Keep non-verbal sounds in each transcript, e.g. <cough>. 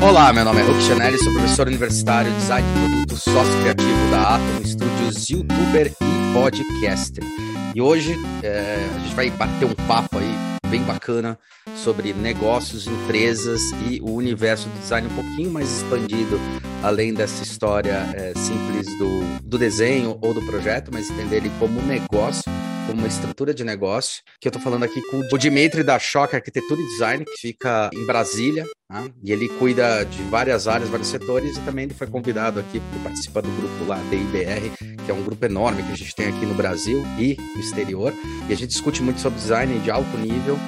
Olá, meu nome é Hulk Chanelli, sou professor universitário, design de produto, sócio criativo da Atom Studios, youtuber e podcaster. E hoje é, a gente vai bater um papo aí bem bacana sobre negócios, empresas e o universo do design um pouquinho mais expandido, além dessa história é, simples do, do desenho ou do projeto, mas entender ele como negócio como uma estrutura de negócio, que eu estou falando aqui com o Dimitri da Choque Arquitetura e Design, que fica em Brasília, né? e ele cuida de várias áreas, vários setores, e também ele foi convidado aqui para participar do grupo lá, DIBR, que é um grupo enorme que a gente tem aqui no Brasil e no exterior, e a gente discute muito sobre design de alto nível,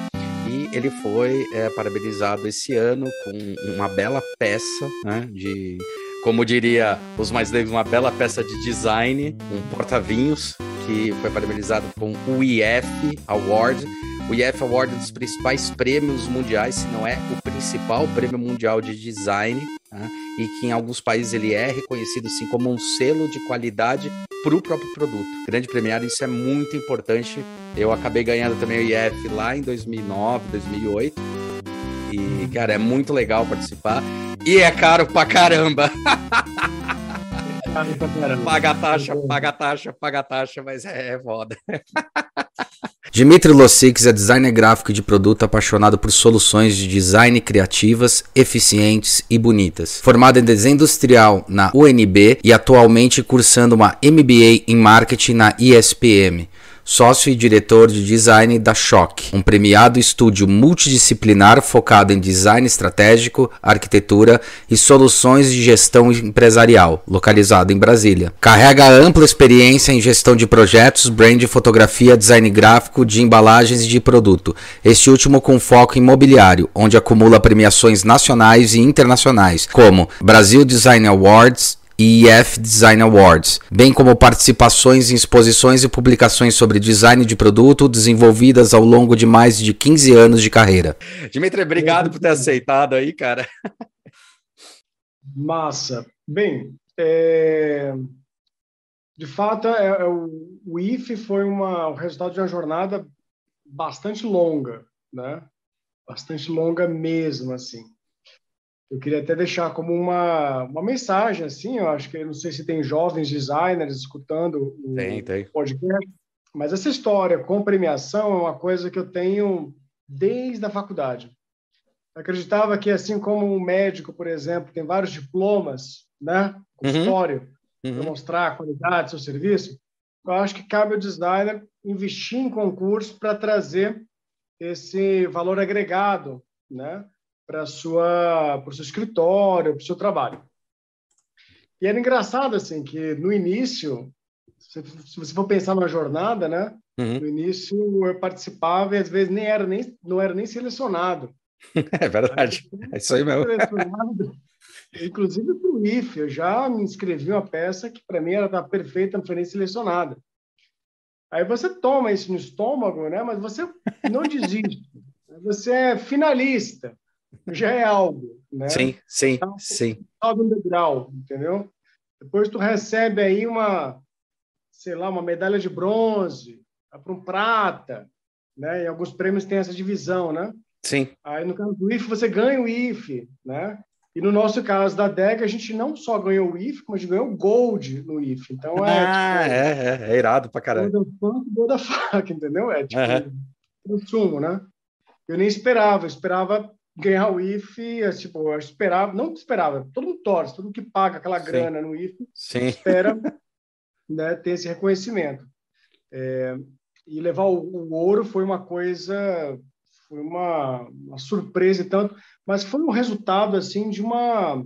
e ele foi é, parabenizado esse ano com uma bela peça né, de como diria os mais leigos, uma bela peça de design, um porta-vinhos, que foi parabenizado com o IF Award. O IF Award é um dos principais prêmios mundiais, se não é o principal prêmio mundial de design, né? e que em alguns países ele é reconhecido assim como um selo de qualidade para o próprio produto. Grande premiado, isso é muito importante. Eu acabei ganhando também o IF lá em 2009, 2008. E, cara, é muito legal participar. E é caro pra caramba. <laughs> paga a taxa, paga a taxa, paga a taxa, mas é, é foda. <laughs> Dimitri Losix é designer gráfico de produto apaixonado por soluções de design criativas, eficientes e bonitas. Formado em desenho industrial na UNB e atualmente cursando uma MBA em marketing na ISPM sócio e diretor de design da Shock, um premiado estúdio multidisciplinar focado em design estratégico, arquitetura e soluções de gestão empresarial, localizado em Brasília. Carrega ampla experiência em gestão de projetos, brand, fotografia, design gráfico, de embalagens e de produto, este último com foco imobiliário, onde acumula premiações nacionais e internacionais, como Brasil Design Awards, e EF Design Awards, bem como participações em exposições e publicações sobre design de produto desenvolvidas ao longo de mais de 15 anos de carreira. Dimitri, obrigado por ter aceitado aí, cara. Massa. Bem, é... de fato, é, é, o IF foi uma, o resultado de uma jornada bastante longa, né? Bastante longa mesmo, assim eu queria até deixar como uma, uma mensagem, assim, eu acho que, não sei se tem jovens designers escutando o tem, tem. podcast, mas essa história com premiação é uma coisa que eu tenho desde a faculdade. Eu acreditava que, assim como um médico, por exemplo, tem vários diplomas, né, consultório, uhum. para uhum. mostrar a qualidade do seu serviço, eu acho que cabe ao designer investir em concurso para trazer esse valor agregado, né, para sua para o seu escritório, para o seu trabalho. E era engraçado assim que no início, se, se você for pensar numa jornada, né? Uhum. No início eu participava e às vezes nem era nem não era nem selecionado. <laughs> É verdade, é isso aí mesmo. <laughs> Inclusive para o IF, eu já me inscrevi uma peça que para mim era perfeita, não foi nem selecionada. Aí você toma isso no estômago, né? Mas você não desiste. <laughs> Você é finalista já é algo, né? Sim, sim, então, sim. Sobe um degrau, entendeu? Depois tu recebe aí uma, sei lá, uma medalha de bronze, para um prata, né? E alguns prêmios têm essa divisão, né? Sim. Aí no caso do IF você ganha o IF, né? E no nosso caso da DEG, a gente não só ganhou o IF, gente ganhou o Gold no IF. Então é. Ah, tipo, é, é, é, irado pra caralho. Do da faca, entendeu? É tipo uhum. o sumo, né? Eu nem esperava, eu esperava ganhar o IFE, é, tipo, eu esperava, não esperava, todo mundo torce, todo mundo que paga aquela grana no IFE Sim. espera <laughs> né, ter esse reconhecimento. É, e levar o, o, ouro foi uma coisa, foi uma, uma, surpresa e tanto, mas foi um resultado assim de uma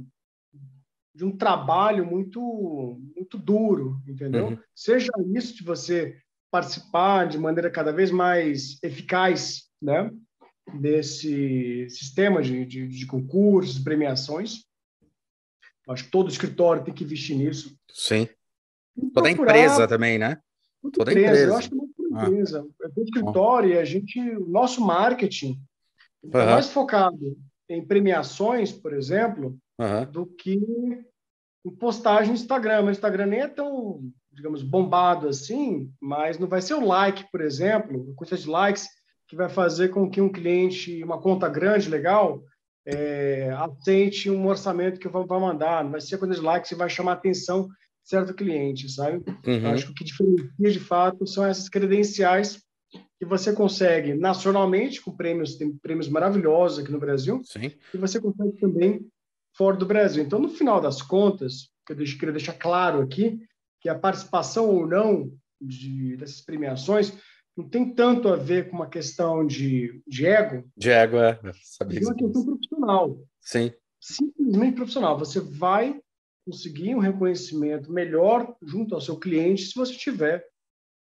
de um trabalho muito muito duro, entendeu? Uhum. Seja isso de você participar de maneira cada vez mais eficaz, né? Desse sistema de, de, de concursos, premiações. Acho que todo escritório tem que investir nisso. Sim. Toda empresa também, né? Toda empresa. empresa. Eu acho que muito ah. empresa. Ah. É escritório e a gente, o nosso marketing uhum. é mais focado em premiações, por exemplo, uhum. do que em postagem no Instagram. O Instagram nem é tão, digamos, bombado assim, mas não vai ser o like, por exemplo, a quantidade de likes que vai fazer com que um cliente, uma conta grande, legal, é, aceite um orçamento que vai mandar, não vai ser quando like que vai chamar a atenção de certo cliente, sabe? Uhum. Acho que o que diferencia de fato são essas credenciais que você consegue nacionalmente com prêmios, tem prêmios maravilhosos aqui no Brasil, Sim. e você consegue também fora do Brasil. Então, no final das contas, que eu queria deixar claro aqui, que a participação ou não de, dessas premiações não tem tanto a ver com uma questão de, de ego. De ego, é. Sabia é uma questão profissional. Sim. Simplesmente profissional. Você vai conseguir um reconhecimento melhor junto ao seu cliente se você tiver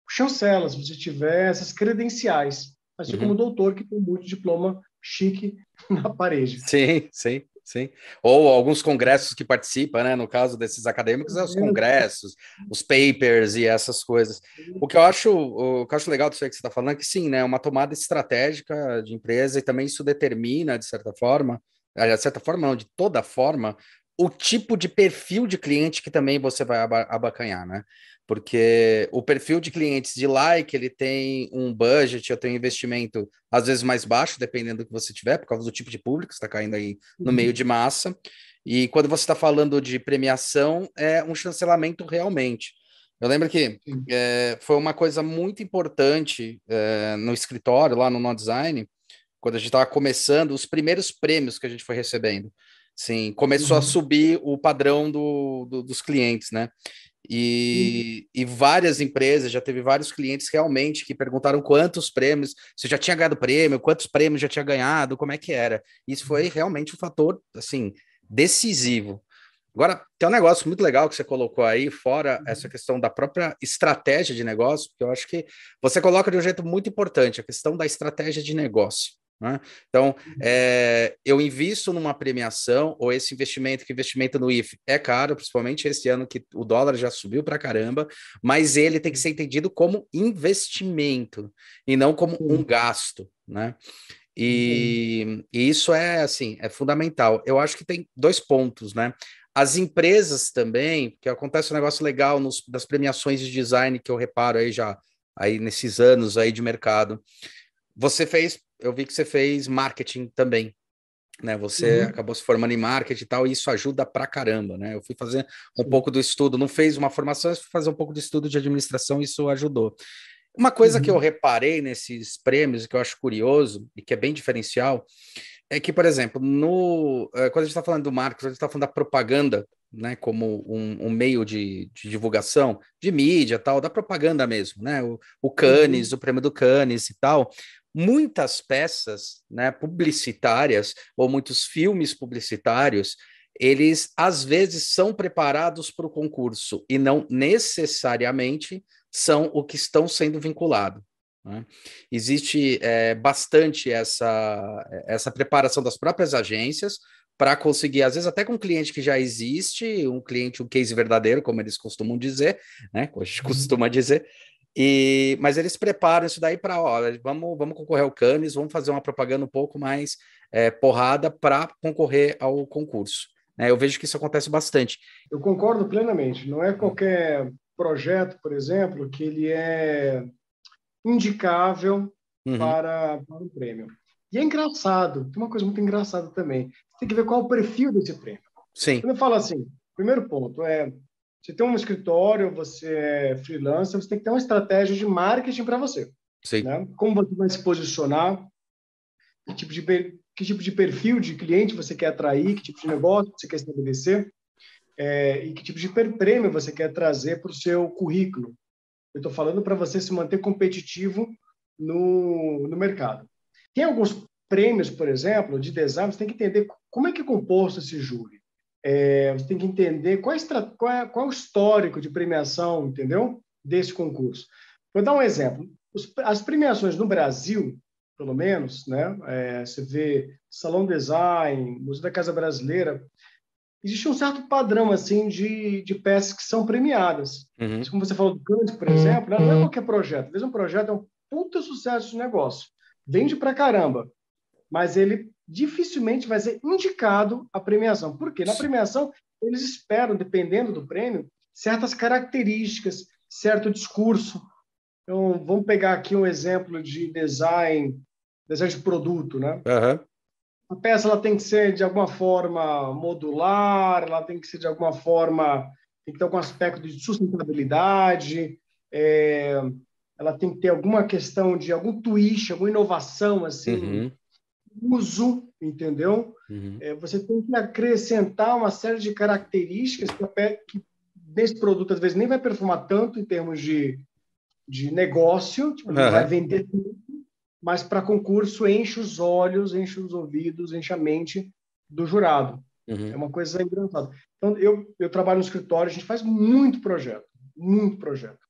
chancela, se você tiver essas credenciais. Assim uhum. como o doutor que tem muito diploma chique <laughs> na parede. Sim, sim. Sim. Ou alguns congressos que participa, né? No caso desses acadêmicos, é os congressos, os papers e essas coisas. O que eu acho, o que eu acho legal disso aí que você está falando é que sim, né? Uma tomada estratégica de empresa e também isso determina, de certa forma, de certa forma, não, de toda forma, o tipo de perfil de cliente que também você vai abacanhar, né? porque o perfil de clientes de like ele tem um budget, eu tenho um investimento às vezes mais baixo, dependendo do que você tiver, por causa do tipo de público que está caindo aí no uhum. meio de massa. E quando você está falando de premiação, é um chancelamento realmente. Eu lembro que é, foi uma coisa muito importante é, no escritório, lá no No Design, quando a gente estava começando, os primeiros prêmios que a gente foi recebendo. Sim, começou uhum. a subir o padrão do, do, dos clientes, né? E, e, várias empresas, já teve vários clientes realmente que perguntaram quantos prêmios, se já tinha ganhado prêmio, quantos prêmios já tinha ganhado, como é que era. Isso foi realmente um fator, assim, decisivo. Agora, tem um negócio muito legal que você colocou aí, fora uhum. essa questão da própria estratégia de negócio, porque eu acho que você coloca de um jeito muito importante, a questão da estratégia de negócio. Né? Então, é, eu invisto numa premiação, ou esse investimento, que investimento no IF é caro, principalmente esse ano que o dólar já subiu para caramba, mas ele tem que ser entendido como investimento e não como um gasto, né? E, e, isso é assim, é fundamental. Eu acho que tem dois pontos, né? As empresas também, que acontece um negócio legal nos, das premiações de design que eu reparo aí já aí nesses anos aí de mercado. Você fez eu vi que você fez marketing também, né? Você uhum. acabou se formando em marketing e tal, e isso ajuda pra caramba, né? Eu fui fazer um pouco do estudo, não fez uma formação, mas fui fazer um pouco de estudo de administração, e isso ajudou. Uma coisa uhum. que eu uhum. reparei nesses prêmios, que eu acho curioso e que é bem diferencial, é que, por exemplo, no, eh, quando a gente está falando do marketing, a gente está falando da propaganda, né, como um, um meio de, de, divulgação, de mídia tal, da propaganda mesmo, né, o, o Cannes, uhum. o prêmio do Cannes e tal, muitas peças né, publicitárias ou muitos filmes publicitários, eles às vezes são preparados para o concurso e não necessariamente são o que estão sendo vinculados. Né? Existe é, bastante essa, essa preparação das próprias agências para conseguir, às vezes até com um cliente que já existe, um cliente, um case verdadeiro, como eles costumam dizer, né? A gente uhum. costuma dizer, e, mas eles preparam isso daí para, olha, vamos, vamos concorrer ao Cannes, vamos fazer uma propaganda um pouco mais é, porrada para concorrer ao concurso. Né? Eu vejo que isso acontece bastante. Eu concordo plenamente. Não é qualquer projeto, por exemplo, que ele é indicável uhum. para, para um prêmio. E é engraçado, tem uma coisa muito engraçada também. Você tem que ver qual é o perfil desse prêmio. Sim. Quando eu falo assim, primeiro ponto é você tem um escritório, você é freelancer, você tem que ter uma estratégia de marketing para você. Sim. Né? Como você vai se posicionar, que tipo, de, que tipo de perfil de cliente você quer atrair, que tipo de negócio você quer estabelecer, é, e que tipo de prêmio você quer trazer para o seu currículo. Eu estou falando para você se manter competitivo no, no mercado. Tem alguns prêmios, por exemplo, de design, você tem que entender como é que é composto esse júri. É, você tem que entender qual é, qual, é, qual é, o histórico de premiação, entendeu? Desse concurso. Vou dar um exemplo. Os, as premiações no Brasil, pelo menos, né? É, você vê Salão Design, Museu da Casa Brasileira, existe um certo padrão assim de, de peças que são premiadas. Uhum. Como você falou do Cannes, por exemplo, né? não é qualquer projeto. Às vezes um projeto é um puta sucesso de negócio. Vende pra caramba. Mas ele dificilmente vai ser indicado a premiação. Por quê? Na premiação, eles esperam, dependendo do prêmio, certas características, certo discurso. Então, vamos pegar aqui um exemplo de design, design de produto, né? Uhum. a peça ela tem que ser de alguma forma modular, ela tem que ser de alguma forma tem que ter algum aspecto de sustentabilidade, é, ela tem que ter alguma questão de algum twist, alguma inovação assim, uhum. Uso, entendeu? Uhum. É, você tem que acrescentar uma série de características que, que nesse produto às vezes nem vai perfumar tanto em termos de, de negócio, tipo, não vai vender tudo, mas para concurso enche os olhos, enche os ouvidos, enche a mente do jurado. Uhum. É uma coisa engraçada. Então, eu, eu trabalho no escritório, a gente faz muito projeto, muito projeto.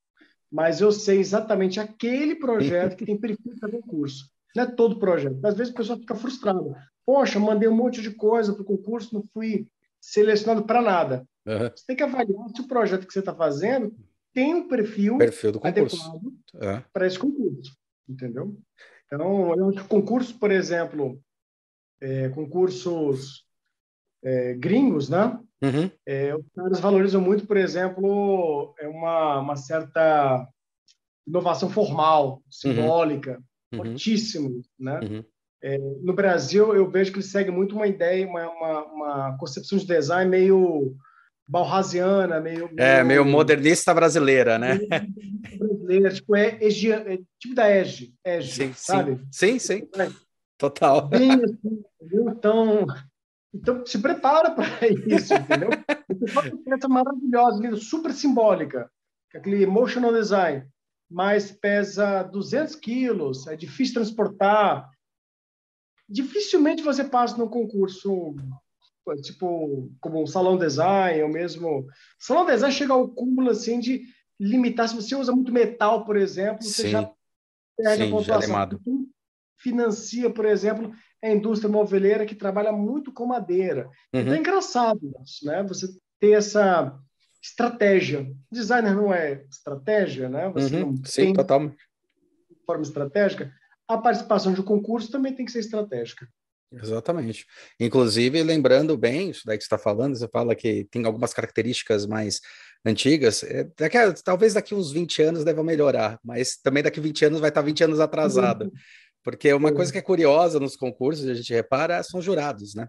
Mas eu sei exatamente aquele projeto que tem perfil para concurso. Não é todo projeto. Às vezes a pessoa fica frustrada. Poxa, mandei um monte de coisa para o concurso, não fui selecionado para nada. Uhum. Você tem que avaliar se o projeto que você está fazendo tem um perfil, perfil do concurso. adequado uhum. para esse concurso. Entendeu? Então, eu acho que concursos, por exemplo, é, concursos é, gringos, né? Uhum. É, os caras valorizam muito, por exemplo, é uma, uma certa inovação formal, simbólica, uhum. Uhum. fortíssimo, né? Uhum. É, no Brasil, eu vejo que ele segue muito uma ideia, uma, uma, uma concepção de design meio balrasiana, meio, É, meio modernista brasileira, né? Brasileira, tipo, é, é, tipo da EGE, EGE sim, sabe? Sim, sim, sim. Total. Bem assim, então, então, se prepara para <laughs> isso, entendeu? Você faz uma peça maravilhosa, super simbólica, é aquele emotional design, mas pesa 200 quilos, é difícil transportar. Dificilmente você passa no concurso tipo, como um salão design, ou mesmo... Salão design chega ao cúmulo, assim, de limitar. Se você usa muito metal, por exemplo, Sim. você já perde Sim, a pontuação. Financia, por exemplo, a indústria moveleira que trabalha muito com madeira. Uhum. Então é engraçado né? Você ter essa estratégia. Designer não é estratégia, né? Você uhum. não Sim, tem total. forma estratégica. A participação de um concurso também tem que ser estratégica. Exatamente. Inclusive, lembrando bem, isso daí que você está falando, você fala que tem algumas características mais antigas, é, daqui a, talvez daqui uns 20 anos deva melhorar, mas também daqui 20 anos vai estar 20 anos atrasada. Porque uma coisa que é curiosa nos concursos, a gente repara, são jurados, né?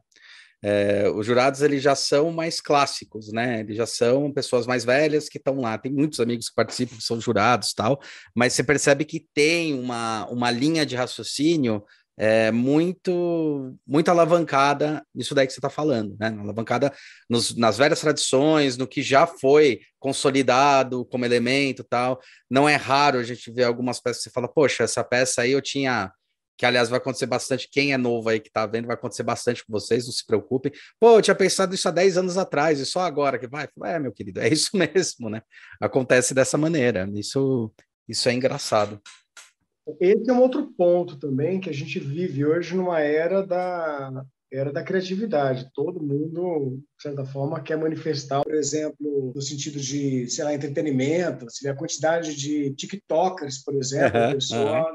É, os jurados eles já são mais clássicos, né? Eles já são pessoas mais velhas que estão lá. Tem muitos amigos que participam que são jurados, tal. Mas você percebe que tem uma, uma linha de raciocínio é, muito muito alavancada nisso daí que você está falando, né? Alavancada nos, nas velhas tradições, no que já foi consolidado como elemento, tal. Não é raro a gente ver algumas peças que você fala, poxa, essa peça aí eu tinha que aliás vai acontecer bastante. Quem é novo aí que tá vendo, vai acontecer bastante com vocês, não se preocupem. Pô, eu tinha pensado isso há 10 anos atrás, e só agora que vai. É, meu querido, é isso <laughs> mesmo, né? Acontece dessa maneira. Isso, isso é engraçado. Esse é um outro ponto também que a gente vive hoje numa era da era da criatividade. Todo mundo, de certa forma, quer manifestar, por exemplo, no sentido de, sei lá, entretenimento. Se a quantidade de TikTokers, por exemplo, uhum, pessoa uhum.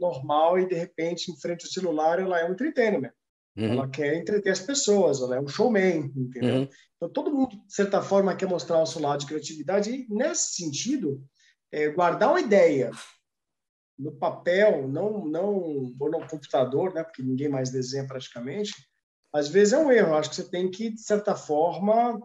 Normal e, de repente, em frente ao celular, ela é um entretenimento. Uhum. Ela quer entreter as pessoas, ela é um showman, entendeu? Uhum. Então, todo mundo, de certa forma, quer mostrar o seu lado de criatividade e, nesse sentido, é, guardar uma ideia no papel, não, não ou no computador, né, porque ninguém mais desenha praticamente, às vezes é um erro. Acho que você tem que, de certa forma,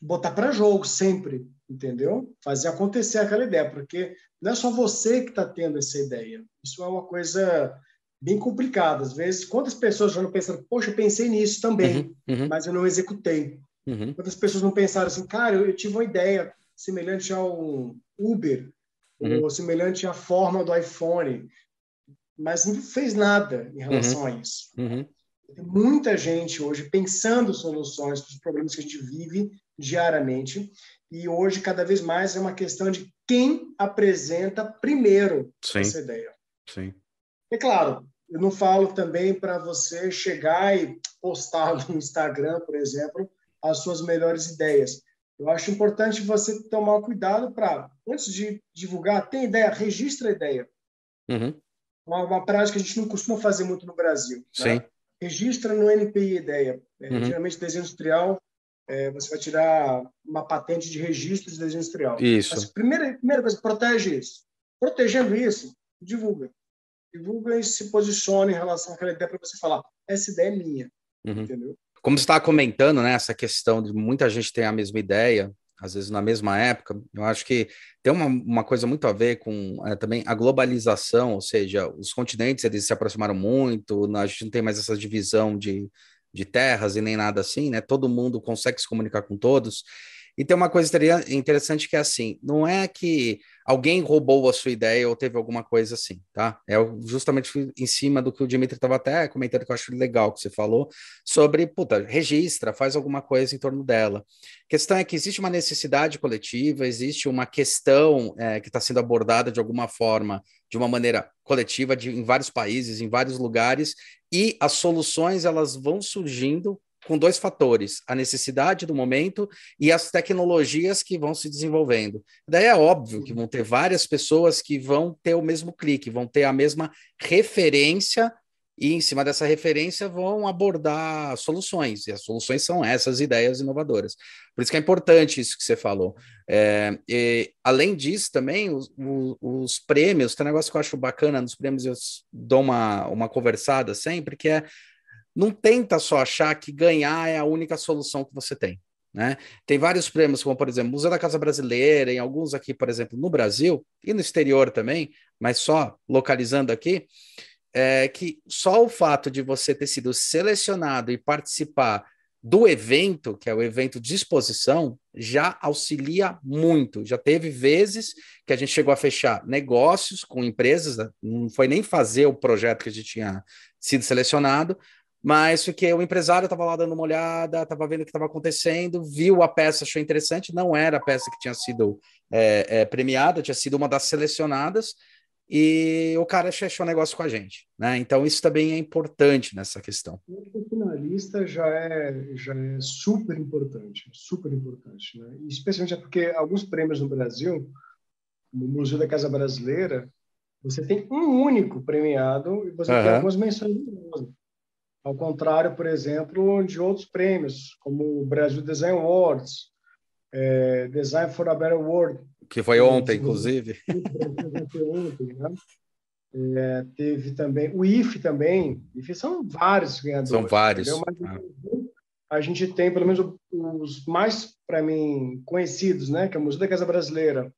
botar para jogo sempre, entendeu? Fazer acontecer aquela ideia, porque não é só você que está tendo essa ideia. Isso é uma coisa bem complicada. Às vezes, quantas pessoas já não pensaram, poxa, eu pensei nisso também, uhum, uhum. mas eu não executei. Uhum. Quantas pessoas não pensaram assim, cara, eu, eu tive uma ideia semelhante ao Uber, uhum. ou semelhante à forma do iPhone, mas não fez nada em relação uhum. a isso. Uhum. Tem muita gente hoje pensando soluções para os problemas que a gente vive diariamente, e hoje, cada vez mais, é uma questão de quem apresenta primeiro Sim. essa ideia. Sim. É claro, eu não falo também para você chegar e postar <laughs> no Instagram, por exemplo, as suas melhores ideias. Eu acho importante você tomar cuidado para, antes de divulgar, tem ideia, registra a ideia. Uhum. Uma, uma, prática que a gente não costuma fazer muito no Brasil. Né? Registra no NPI ideia. É, uhum. Geralmente, desenho industrial, é, você vai tirar uma patente de registro de desenho industrial. Isso. Mas, primeira, primeira coisa, protege isso. Protegendo isso, divulga. divulga e se posiciona em relação àquela ideia para você falar, essa ideia é minha, uhum. entendeu? Como você estava comentando, né, essa questão de muita gente ter a mesma ideia, às vezes na mesma época, eu acho que tem uma, uma coisa muito a ver com é, também a globalização, ou seja, os continentes eles se aproximaram muito, a gente não tem mais essa divisão de, de terras e nem nada assim, né? Todo mundo consegue se comunicar com todos. E tem uma coisa interessante que é assim: não é que alguém roubou a sua ideia ou teve alguma coisa assim, tá? É justamente em cima do que o Dimitri estava até comentando, que eu acho legal que você falou, sobre, puta, registra, faz alguma coisa em torno dela. A questão é que existe uma necessidade coletiva, existe uma questão é, que está sendo abordada de alguma forma, de uma maneira coletiva, de, em vários países, em vários lugares, e as soluções elas vão surgindo com dois fatores: a necessidade do momento e as tecnologias que vão se desenvolvendo. Daí é óbvio que vão ter várias pessoas que vão ter o mesmo clique, vão ter a mesma referência e em cima dessa referência vão abordar soluções, e as soluções são essas ideias inovadoras. Por isso que é importante isso que você falou. É, e, além disso, também, os, os, os, prêmios, tem um negócio que eu acho bacana nos prêmios, eu dou uma, uma conversada sempre, que é não tenta só achar que ganhar é a única solução que você tem. Né? Tem vários prêmios, como por exemplo, Museu da Casa Brasileira, em alguns aqui, por exemplo, no Brasil e no exterior também, mas só localizando aqui, é que só o fato de você ter sido selecionado e participar do evento, que é o evento de exposição, já auxilia muito. Já teve vezes que a gente chegou a fechar negócios com empresas, não foi nem fazer o projeto que a gente tinha sido selecionado, mas porque o empresário estava lá dando uma olhada, estava vendo o que estava acontecendo, viu a peça, achou interessante, não era a peça que tinha sido é, é, premiada, tinha sido uma das selecionadas, e o cara fechou o negócio com a gente, né? Então isso também é importante nessa questão. O finalista já é já é super importante, super importante, né? Especialmente é porque alguns prêmios no Brasil, no Museu da Casa Brasileira, você tem um único premiado e você uhum. tem algumas menções ao contrário, por exemplo, de outros prêmios, como o Brasil Design Awards, é, Design for a Better World. Que foi ontem, inclusive. <laughs> ontem, né? É, teve também o IFE também. IFE são vários ganhadores. São vários. Ah. A gente tem, pelo menos, os mais, para mim, conhecidos, né? que é o Museu da Casa Brasileira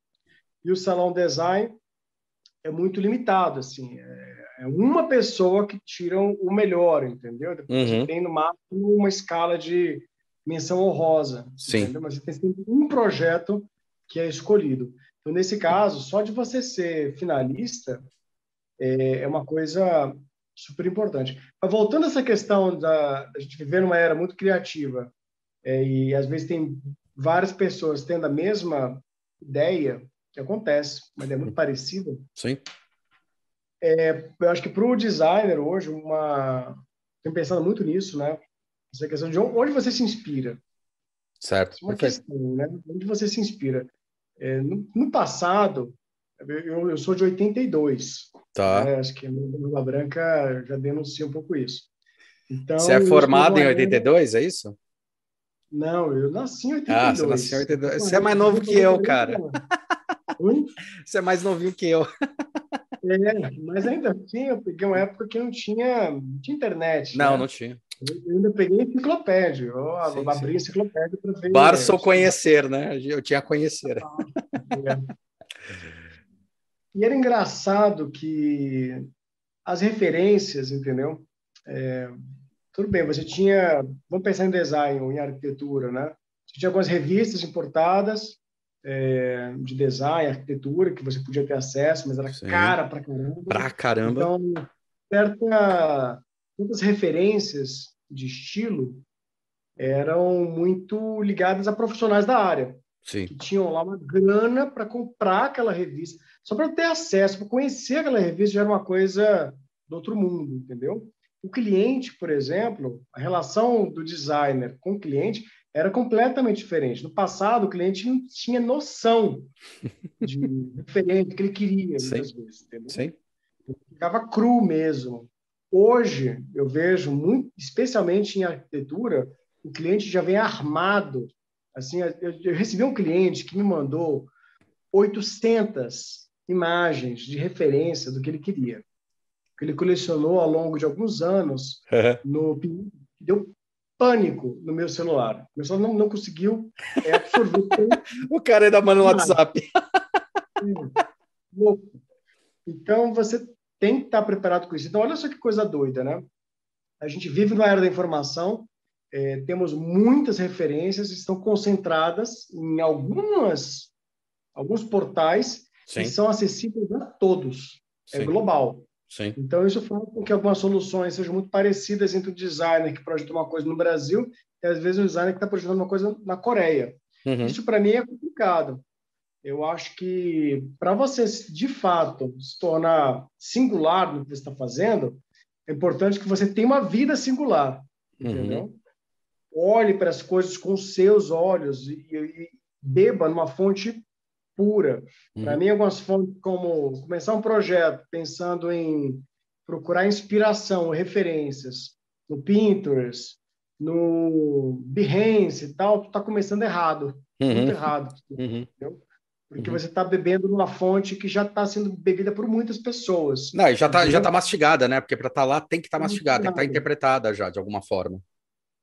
e o Salão Design, é muito limitado. Assim, é, é uma pessoa que tira o melhor, entendeu? Depois uhum. você tem, no máximo, uma escala de menção honrosa. Sim. Entendeu? Mas você tem sempre um projeto que é escolhido. Então, nesse caso, só de você ser finalista é, é uma coisa super importante. Mas voltando a essa questão da, da gente viver numa era muito criativa é, e às vezes tem várias pessoas tendo a mesma ideia, que acontece, mas é muito parecida. Sim. É, eu acho que para o designer hoje, uma... tenho pensado muito nisso, né? Essa questão de onde você se inspira. Certo. Uma questão, né? Onde você se inspira. É, no, no, passado, eu, eu, sou de 82. Tá. Né? Acho que a Lula Branca já denuncia um pouco isso. Então, você é formado em 82, é isso? Não, eu nasci em 82. Ah, você nasceu em 82. Você é mais novo que eu, cara. Você é mais novinho que eu. É, mas ainda assim, eu peguei uma época que não tinha, não tinha internet. Não, né? não tinha. Eu ainda peguei enciclopédia. Eu sim, abri sim. enciclopédia para ver. Barça ou conhecer, né? Eu tinha conhecer. É. E era engraçado que as referências, entendeu? É, tudo bem, você tinha. Vamos pensar em design ou em arquitetura, né? Você tinha algumas revistas importadas é, de design, arquitetura, que você podia ter acesso, mas era Sim. cara pra caramba. Pra caramba. Então, certa, muitas referências de estilo eram muito ligadas a profissionais da área. Sim. Que tinham lá uma grana para comprar aquela revista, só para ter acesso, para conhecer aquela revista já era uma coisa do outro mundo, entendeu? O cliente, por exemplo, a relação do designer com o cliente era completamente diferente. No passado, o cliente não tinha noção <laughs> de diferente que ele queria, muitas Sim. vezes. Entendeu? Sim. ficava cru mesmo. Hoje, eu vejo, muito, especialmente em arquitetura, o cliente já vem armado. Assim, eu, eu recebi um cliente que me mandou 800 imagens de referência do que ele queria. que ele colecionou ao longo de alguns anos no deu pânico no meu celular. Meu celular não, não conseguiu é, absorver. <laughs> o cara ainda manda no WhatsApp. <laughs> Louco. Então, você tem que estar preparado com isso. Então, olha só que coisa doida, né? A gente vive na era da informação, é, temos muitas referências, estão concentradas em algumas, alguns portais Sim. que são acessíveis a todos. É Sim. É global. Sim. Então, isso faz com que algumas soluções sejam muito parecidas entre o designer que projeta uma coisa no Brasil e, às vezes, o designer que está projetando uma coisa na Coreia. Uhum. Isso, para mim, é complicado. Eu acho que, para você, de fato, se tornar singular no que você está fazendo, é importante que você tenha uma vida singular, uhum. entendeu? Olhe para as coisas com seus olhos e, e beba numa fonte pura. Uhum. Para mim, algumas fontes como começar um projeto pensando em procurar inspiração, referências no Pinterest, no Behance e tal, tu está começando errado, uhum. muito errado, <laughs> uhum. Porque uhum. você está bebendo numa fonte que já está sendo bebida por muitas pessoas. Não, já está já tá mastigada, né? Porque para estar tá lá tem que estar tá mastigada, tem que estar tá interpretada já de alguma forma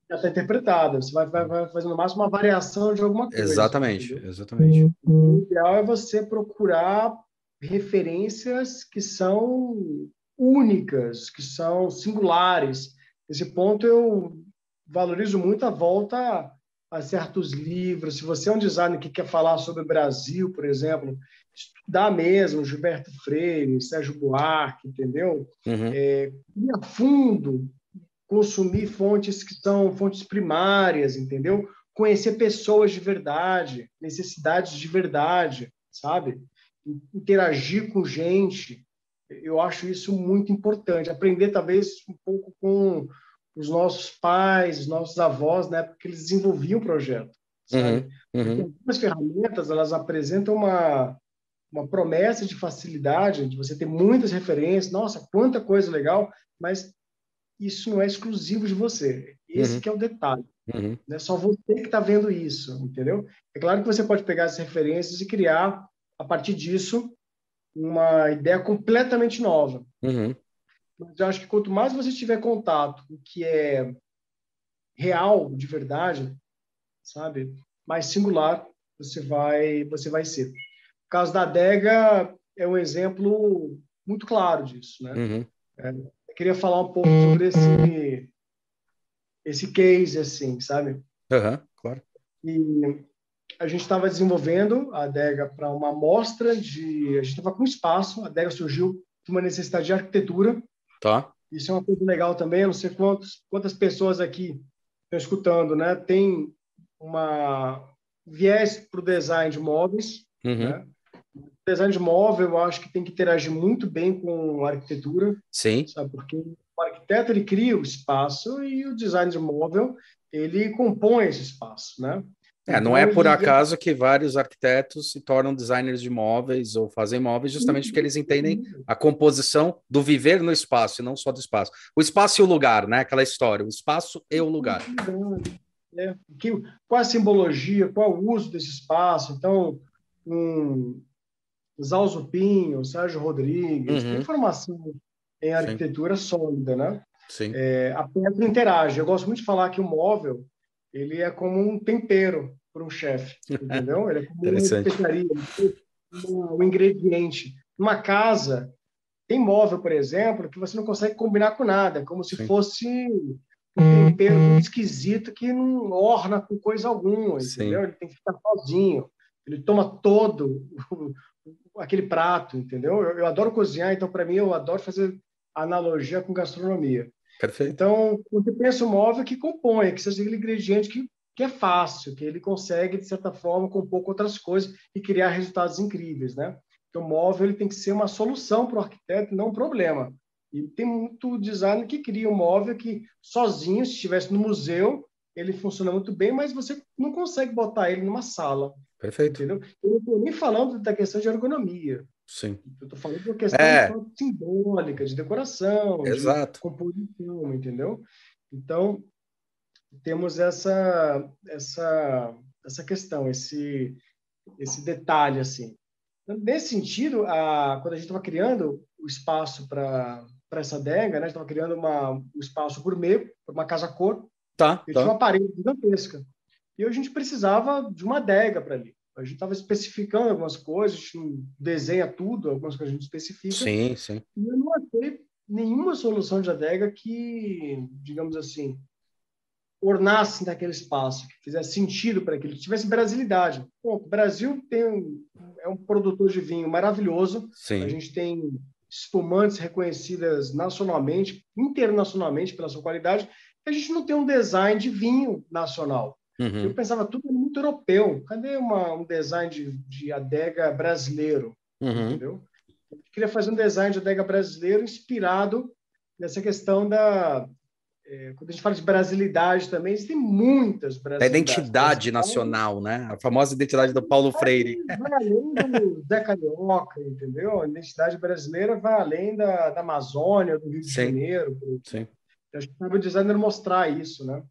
já está interpretada. Você vai, vai, vai fazer no máximo uma variação de alguma coisa. Exatamente, entendeu? exatamente. O ideal é você procurar referências que são únicas, que são singulares. Nesse ponto, eu valorizo muito a volta a certos livros. Se você é um designer que quer falar sobre o Brasil, por exemplo, estudar mesmo Gilberto Freire, Sérgio Buarque, entendeu? Uhum. É, ir a fundo consumir fontes que são fontes primárias, entendeu? Conhecer pessoas de verdade, necessidades de verdade, sabe? Interagir com gente. Eu acho isso muito importante. Aprender, talvez, um pouco com os nossos pais, os nossos avós, né? Porque eles desenvolviam o projeto. Sabe? Uhum, uhum. Algumas ferramentas, elas apresentam uma, uma promessa de facilidade, de você ter muitas referências. Nossa, quanta coisa legal! Mas isso não é exclusivo de você. Esse uhum. que é o detalhe. Uhum. Não é só você que está vendo isso, entendeu? É claro que você pode pegar essas referências e criar, a partir disso, uma ideia completamente nova. Uhum. Mas eu acho que quanto mais você tiver contato com o que é real, de verdade, sabe, mais singular você vai, você vai ser. O caso da adega é um exemplo muito claro disso, né? Uhum. É, queria falar um pouco sobre esse esse case, assim, sabe? Uhum, claro. E a gente estava desenvolvendo a adega para uma amostra de... A gente estava com espaço, a adega surgiu de uma necessidade de arquitetura. Tá. Isso é uma coisa legal também, eu não sei quantos, quantas pessoas aqui estão escutando, né? Tem uma viés para o design de móveis, uhum. né? Design de móvel, eu acho que tem que interagir muito bem com a arquitetura. Sim. Sabe? Porque o arquiteto ele cria o espaço e o design de móvel ele compõe esse espaço, né? É, não é então, por acaso que vários arquitetos se tornam designers de móveis ou fazem móveis justamente porque eles entendem a composição do viver no espaço e não só do espaço. O espaço e o lugar, né? Aquela história, o espaço e o lugar. É, que, qual a simbologia, qual o uso desse espaço? Então, um, Zalzo Pinho, Sérgio Rodrigues, uhum. tem formação em arquitetura Sim. sólida, né? Sim. É, a pedra interage. Eu gosto muito de falar que o móvel ele é como um tempero para um chefe, <laughs> entendeu? Ele é como uma especiaria, um ingrediente. Uma casa tem móvel, por exemplo, que você não consegue combinar com nada, como se Sim. fosse um tempero muito esquisito que não orna com coisa alguma, entendeu? Ele tem que ficar sozinho. Ele toma todo aquele prato, entendeu? Eu, eu adoro cozinhar, então para mim eu adoro fazer analogia com gastronomia. Perfeito. Então, você pensa um móvel que compõe, que seja aquele ingrediente que, que é fácil, que ele consegue, de certa forma, compor com outras coisas e criar resultados incríveis, né? Então, o móvel ele tem que ser uma solução para o arquiteto, não um problema. E tem muito design que cria um móvel que, sozinho, se estivesse no museu, ele funciona muito bem, mas você não consegue botar ele numa sala. Perfeito. Entendeu? Eu não estou nem falando da questão de ergonomia. Sim. Eu estou falando de uma questão é. simbólica, de decoração, Exato. de composição, entendeu? Então, temos essa, essa, essa questão, esse, esse detalhe, assim. Nesse sentido, a, quando a gente estava criando o espaço para para essa adega, né? Estava criando uma, um espaço gourmet, uma casa cor. Tá. E tá. tinha uma parede gigantesca. E a gente precisava de uma adega para ali. A gente estava especificando algumas coisas, a gente não desenha tudo, algumas coisas a gente especifica. Sim, sim. E eu não achei nenhuma solução de adega que, digamos assim, ornasse naquele espaço, que fizesse sentido para aquilo, que tivesse brasilidade. Bom, o Brasil tem um, é um produtor de vinho maravilhoso. Sim. A gente tem espumantes reconhecidas nacionalmente, internacionalmente pela sua qualidade. A gente não tem um design de vinho nacional. Uhum. Eu pensava tudo muito europeu. Cadê uma, um design de, de adega brasileiro? Uhum. Entendeu? Eu queria fazer um design de adega brasileiro inspirado nessa questão da é, quando a gente fala de brasilidade também, existem muitas Da identidade nacional, né? A famosa identidade do Paulo Freire. Vai além do Zé Carioca, entendeu? A identidade brasileira vai além da, da Amazônia, do Rio de Sim. Janeiro. Sim. A gente sabe o designer mostrar isso, né?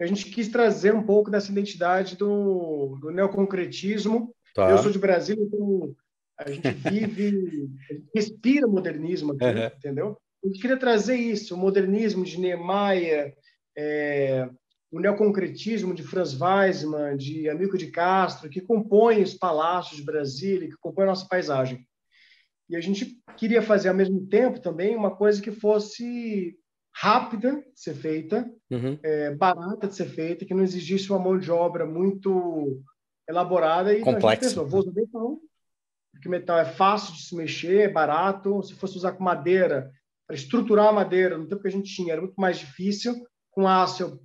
A gente quis trazer um pouco dessa identidade do, do neoconcretismo. Tá. Eu sou de Brasília, então a gente vive, a gente respira modernismo aqui, Uhum. entendeu? Eu queria trazer isso, o modernismo de Niemeyer, é, o neoconcretismo de Franz Weismann, de Amico de Castro, que compõem os palácios de Brasília, que compõem a nossa paisagem. E a gente queria fazer, ao mesmo tempo, também uma coisa que fosse rápida de ser feita, Uhum. é, barata de ser feita, que não exigisse uma mão de obra muito elaborada. E Complexa. pensou, vou usar metal, porque metal é fácil de se mexer, é barato. Se fosse usar com madeira, para estruturar a madeira, no tempo que a gente tinha, era muito mais difícil. Com aço, eu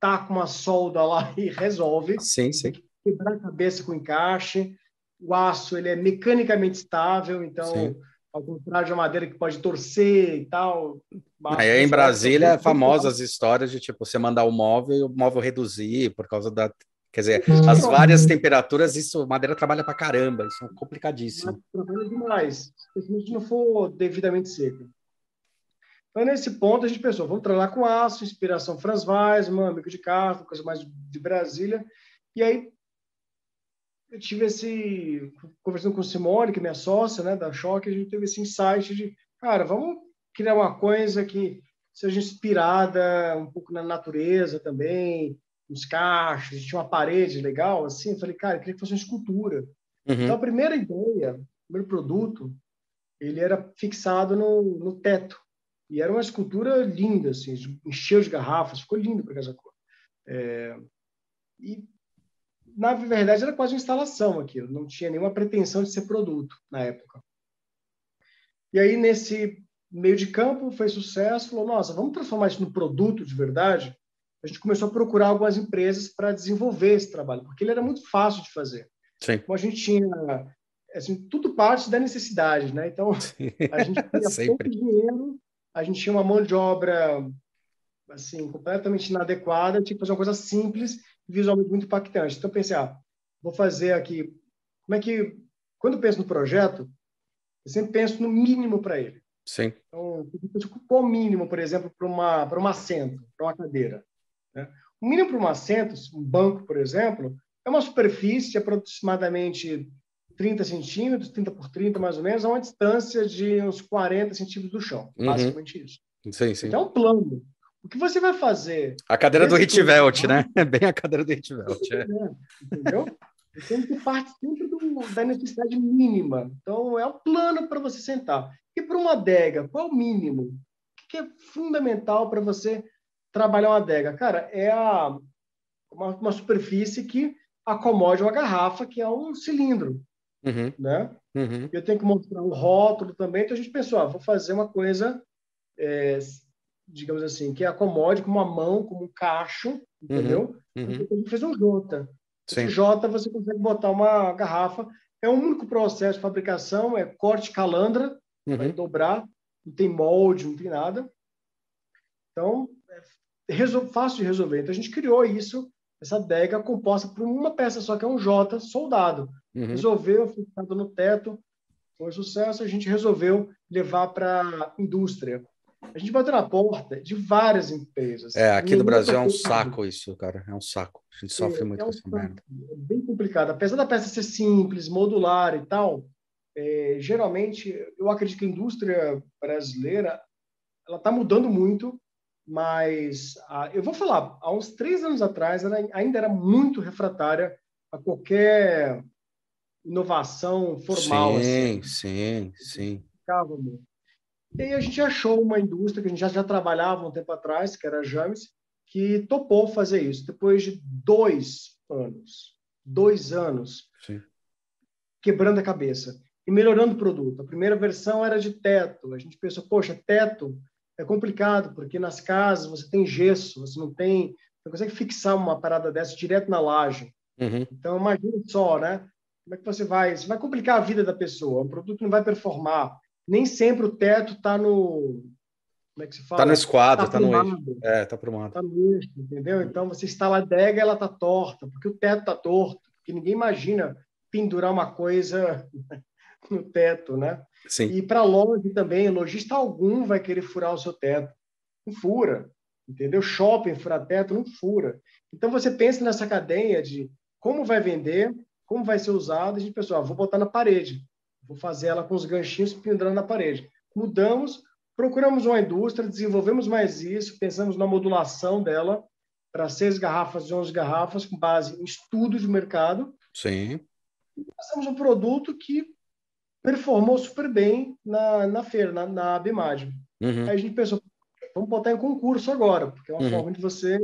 taco uma solda lá <laughs> e resolve. Sim, sim. Quebrar a cabeça com encaixe. O aço ele é mecanicamente estável, então, Sim. Ao contrário de uma madeira que pode torcer e tal. Aí em Brasília é torce. famosa as histórias de tipo você mandar o móvel e o móvel reduzir por causa da. Quer dizer, as várias temperaturas, isso, madeira trabalha pra caramba, isso é complicadíssimo. Trabalha demais, especialmente se não for devidamente seco. Então, nesse ponto, a gente pensou, vamos trabalhar com aço, inspiração Franz Weismann, amigo de Castro, coisa mais de Brasília. E aí, eu tive esse... Conversando com Simone, que é minha sócia, né, da Choque, a gente teve esse insight de, cara, vamos criar uma coisa que seja inspirada um pouco na natureza também, nos cachos, tinha uma parede legal, assim. Eu falei, cara, eu queria que fosse uma escultura. Uhum. Então, a primeira ideia, o primeiro produto, ele era fixado no, no teto. E era uma escultura linda, assim, encheu de garrafas, ficou lindo para casa cor. É, e, na verdade, era quase uma instalação aquilo, não tinha nenhuma pretensão de ser produto na época. E aí, nesse meio de campo, fez sucesso, falou, nossa, vamos transformar isso num produto de verdade? A gente começou a procurar algumas empresas para desenvolver esse trabalho, porque ele era muito fácil de fazer. Sim. Como a gente tinha assim, tudo parte da necessidade, né? Então, <laughs> a gente tinha pouco dinheiro, a gente tinha uma mão de obra assim, completamente inadequada, tinha que fazer uma coisa simples, visualmente muito impactante. Então, pensei, ah, vou fazer aqui, como é que, quando eu penso no projeto, eu sempre penso no mínimo para ele. Sim. Então, qual o mínimo, por exemplo, para uma para um assento, para uma cadeira. Né? O mínimo para um assento, um banco, por exemplo, é uma superfície de aproximadamente 30 centímetros, 30 por 30 mais ou menos, a uma distância de uns 40 centímetros do chão. Uhum. Basicamente isso. Sim, sim. Então, é um plano. O que você vai fazer? A cadeira do Hitvelt, né? É <laughs> bem a cadeira do Hitvelt. É. É, entendeu? Então, que parte sempre do, da necessidade mínima. Então, é o plano para você sentar. E para uma adega, qual é o mínimo? O que é fundamental para você trabalhar uma adega? Cara, é a, uma, uma superfície que acomode uma garrafa, que é um cilindro, Uhum, né? uhum. Eu tenho que mostrar um rótulo também, então a gente pensou, ah, vou fazer uma coisa, é, digamos assim, que acomode com uma mão, como um cacho, entendeu? uhum. Então, a gente fez um J. Sim. Esse J você consegue botar uma garrafa. É um único processo de fabricação, é corte calandra, vai Uhum. dobrar, não tem molde, não tem nada. Então, é resol- fácil de resolver. Então, a gente criou isso, essa adega composta por uma peça só, que é um J soldado. Uhum. Resolveu, fixado no teto, foi um sucesso, a gente resolveu levar para a indústria. A gente bateu na porta de várias empresas. É, aqui no Nenhuma Brasil é um saco isso, cara. É um saco. A gente sofre muito é com um essa saco. merda. É bem complicado. Apesar da peça ser simples, modular e tal, é, geralmente, eu acredito que a indústria brasileira ela está mudando muito, mas ah, eu vou falar, há uns três anos atrás, ela ainda era muito refratária a qualquer inovação formal. Sim, assim. sim, sim. E aí a gente achou uma indústria que a gente já, já trabalhava um tempo atrás, que era a James, que topou fazer isso. Depois de dois anos, dois anos, sim. quebrando a cabeça e melhorando o produto. A primeira versão era de teto. A gente pensou, poxa, teto é complicado, porque nas casas você tem gesso, você não tem, não consegue fixar uma parada dessa direto na laje. Uhum. Então, imagine só, né? Como é que você vai? Você vai complicar a vida da pessoa. O produto não vai performar. Nem sempre o teto está no. Como é que se fala? Está no esquadro, está tá no eixo. É, está prumado. Está no eixo, entendeu? Então, você instala a adega, ela está torta, porque o teto está torto. Porque ninguém imagina pendurar uma coisa <laughs> no teto, né? Sim. E para loja também, lojista algum vai querer furar o seu teto. Não fura, entendeu? Shopping furar teto não fura. Então você pensa nessa cadeia de como vai vender, como vai ser usado, a gente pensou, ah, vou botar na parede, vou fazer ela com os ganchinhos pendurando na parede. Mudamos, procuramos uma indústria, desenvolvemos mais isso, pensamos na modulação dela para seis garrafas e onze garrafas, com base em estudo de mercado. Sim. E passamos um produto que performou super bem na, na feira, na, na Abimage. Uhum. Aí a gente pensou, vamos botar em concurso agora, porque é uma uhum. forma de você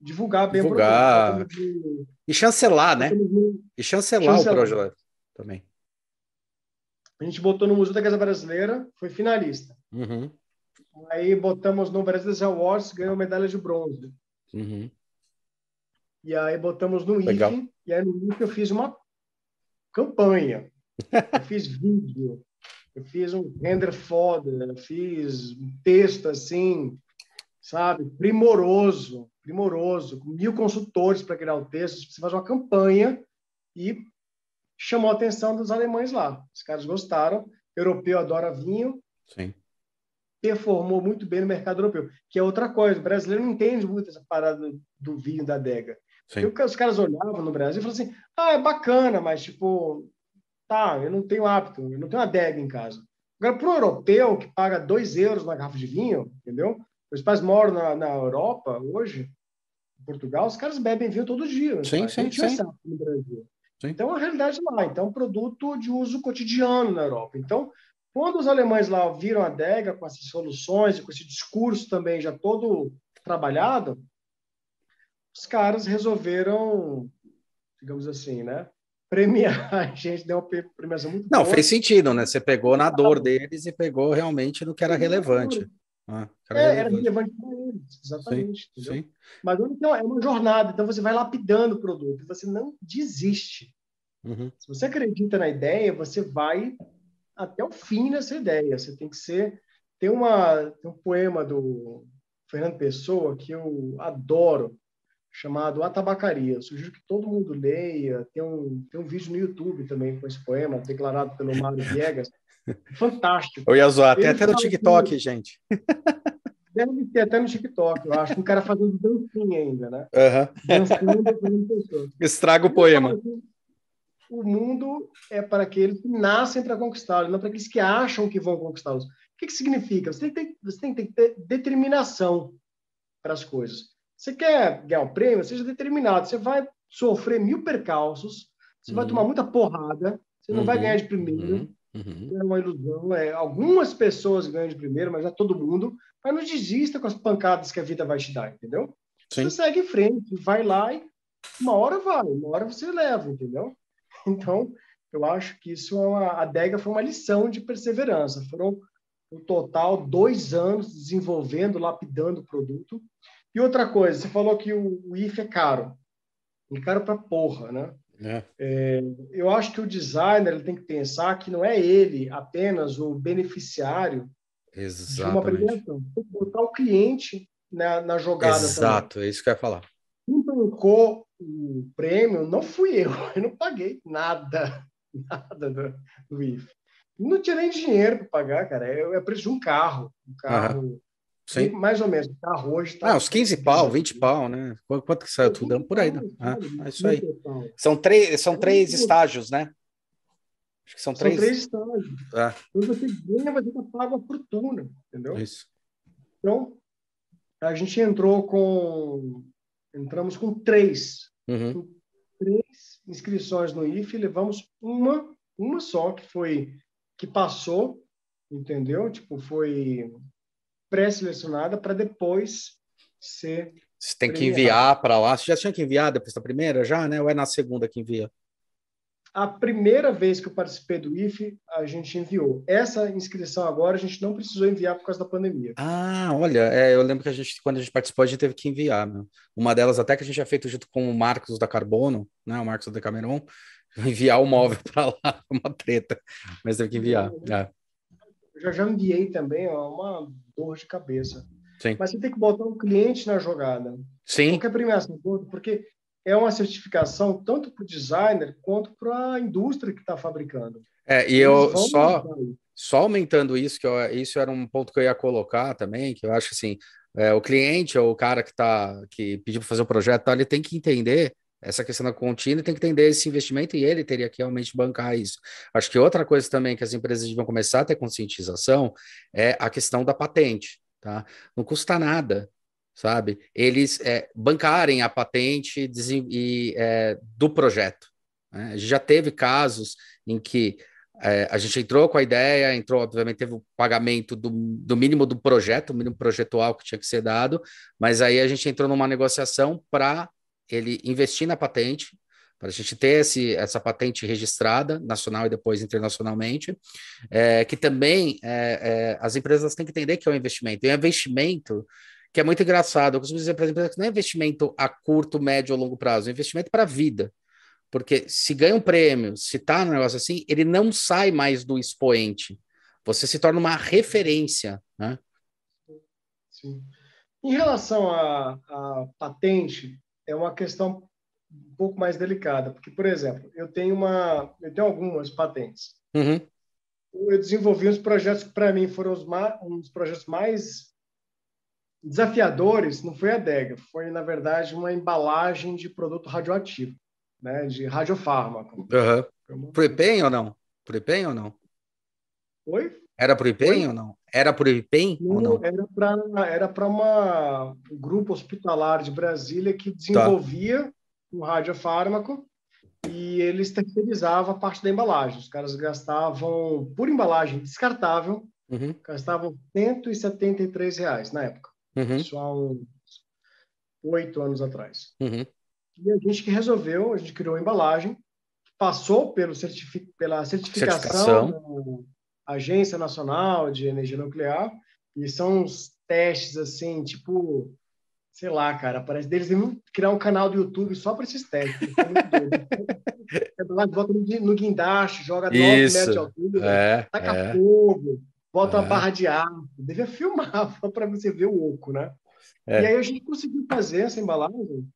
divulgar bem divulgar. o produto. E chancelar, né? E chancelar, chancelar, o projeto também. A gente botou no Museu da Casa Brasileira, foi finalista. Uhum. Aí botamos no Brasil Awards, ganhou medalha de bronze. Uhum. E aí botamos no Legal. IFE, e aí no IFE eu fiz uma campanha. <laughs> Eu fiz vídeo, eu fiz um render foda, eu fiz um texto assim, sabe, primoroso, primoroso, com mil consultores para criar o texto. Você faz uma campanha e chamou a atenção dos alemães lá. Os caras gostaram. Europeu adora vinho. Sim. Performou muito bem no mercado europeu, que é outra coisa. O brasileiro não entende muito essa parada do vinho da adega. Sim. os caras olhavam no Brasil e falavam assim: ah, é bacana, mas tipo, tá, eu não tenho hábito, eu não tenho adega em casa. Agora, para o europeu que paga dois euros na garrafa de vinho, entendeu? Meus pais moram na, na Europa hoje, em Portugal, os caras bebem vinho todo dia. Sim, sim, sim. No Brasil. Sim. Então, a realidade lá. Então, é um produto de uso cotidiano na Europa. Então, quando os alemães lá viram a adega com essas soluções e com esse discurso também já todo trabalhado, os caras resolveram, digamos assim, né? premiar <laughs> a gente, deu uma premiação muito Não, boa. fez sentido, né? Você pegou na dor deles e pegou realmente no que era relevante. Ah, era, é, era relevante para eles, exatamente. Sim, sim. Mas então, é uma jornada, então você vai lapidando o produto, você não desiste. Uhum. Se você acredita na ideia, você vai até o fim nessa ideia. Você tem que ser. Tem, uma, tem um poema do Fernando Pessoa que eu adoro, chamado A Tabacaria. Eu sugiro que todo mundo leia. Tem um, tem um vídeo no YouTube também com esse poema, declarado pelo Mário Viegas. <laughs> Fantástico. Eu ia zoar, tem até no TikTok, gente. Deve ter até no TikTok, eu acho. Um cara fazendo dancinha ainda, né? Uhum. <laughs> Estraga o poema. O mundo é para aqueles que nascem para conquistá-lo, não para aqueles que acham que vão conquistá-los. O que, que significa? Você tem, que ter, você tem que ter determinação para as coisas. Você quer ganhar um prêmio? Seja determinado. Você vai sofrer mil percalços, você uhum. vai tomar muita porrada, você não uhum. vai ganhar de primeiro. Uhum. Uhum. É uma ilusão. É, algumas pessoas ganham de primeiro, mas não é todo mundo. Mas não desista com as pancadas que a vida vai te dar, entendeu? Sim. Você segue em frente, vai lá e uma hora vai, uma hora você leva, entendeu? <laughs> Então, eu acho que isso é uma, a adega foi uma lição de perseverança. Foram, no total, dois anos desenvolvendo, lapidando o produto. E outra coisa, você falou que o, o IF é caro. É caro pra porra, né? É. É, eu acho que o designer ele tem que pensar que não é ele apenas o beneficiário Exatamente. de uma premiação. Tem que botar o cliente na, na jogada Exato, também. é isso que eu ia falar. Quem bancou o prêmio não fui eu. <laughs> Eu não paguei nada, nada do, do IF. Não tinha nem dinheiro para pagar, cara. É, é preço de um carro. Um carro... Uhum Sim. Mais ou menos. Tá hoje. Tá ah, uns 15 pau, 20 pau, né? Quanto que saiu tudo? Por aí, né? Ah, é isso aí. São três, são três estágios, né? Acho que são três. São três estágios. É. Quando você ganha, você pago a fortuna, entendeu? Isso. Então, a gente entrou com. Entramos com três. Uhum. Com três inscrições no IFE, levamos uma, uma só, que foi. que passou, entendeu? Tipo, foi pré-selecionada para depois ser. Você tem que enviar para lá. Você já tinha que enviar depois da primeira, já, né? Ou é na segunda que envia? A primeira vez que eu participei do IFE, a gente enviou. Essa inscrição agora a gente não precisou enviar por causa da pandemia. Ah, olha, é, eu lembro que a gente, quando a gente participou, a gente teve que enviar. Meu. Uma delas até que a gente já feito junto com o Marcos da Carbono, né? O Marcos da Cameron, <laughs> enviar o móvel para lá, <laughs> uma treta, mas teve que enviar. É. Eu já, enviei também, é uma dor de cabeça. Sim. Mas você tem que botar um cliente na jogada. Sim. Qualquer premiação, porque é uma certificação tanto para o designer quanto para a indústria que está fabricando. É, e eu só, só aumentando isso, que eu, isso era um ponto que eu ia colocar também, que eu acho assim, é, o cliente ou o cara que tá que pediu para fazer o projeto, ele tem que entender essa questão da contínua tem que entender esse investimento e ele teria que realmente bancar isso. Acho que outra coisa também que as empresas deviam começar a ter conscientização é a questão da patente, tá? Não custa nada sabe? Eles é, bancarem a patente e, é, do projeto. Né? A gente já teve casos em que é, a gente entrou com a ideia, entrou, obviamente, teve o pagamento do, do mínimo do projeto, o mínimo projetual que tinha que ser dado, mas aí a gente entrou numa negociação para ele investir na patente, para a gente ter esse, essa patente registrada, nacional e depois internacionalmente, é, que também é, é, as empresas têm que entender que é um investimento. E o investimento que é muito engraçado. Eu costumo dizer para as empresas que não é investimento a curto, médio ou longo prazo, é investimento para a vida. Porque se ganha um prêmio, se está no negócio assim, ele não sai mais do expoente. Você se torna uma referência. Né? Sim. Em relação à patente, é uma questão um pouco mais delicada, porque, por exemplo, eu tenho uma, eu tenho algumas patentes. Uhum. Eu desenvolvi uns projetos que para mim foram os um dos projetos mais desafiadores não foi a adega, foi, na verdade, uma embalagem de produto radioativo, né, de radiofármaco. Uhum. IPEM ou não? IPEM ou não? Oi? Era pro IPEM ou não? Era pro IPEM não, ou não? Era para era para uma um grupo hospitalar de Brasília que desenvolvia tá. um radiofármaco e eles terceirizavam a parte da embalagem. Os caras gastavam, por embalagem descartável, uhum. gastavam 173 reais na época. Uhum. Isso há uns oito anos atrás. Uhum. E a gente que resolveu, a gente criou uma embalagem, passou pelo pela certificação, certificação. da Agência Nacional de Energia Nuclear, e são uns testes assim, tipo, sei lá, cara, parece deles devem criar um canal do YouTube só para esses testes. é <laughs> bota no guindaste, joga 9 metros de altura, é, taca é. fogo, bota é. uma barra de ar, devia filmar <laughs> para você ver o oco, né? É. E aí a gente conseguiu fazer essa embalagem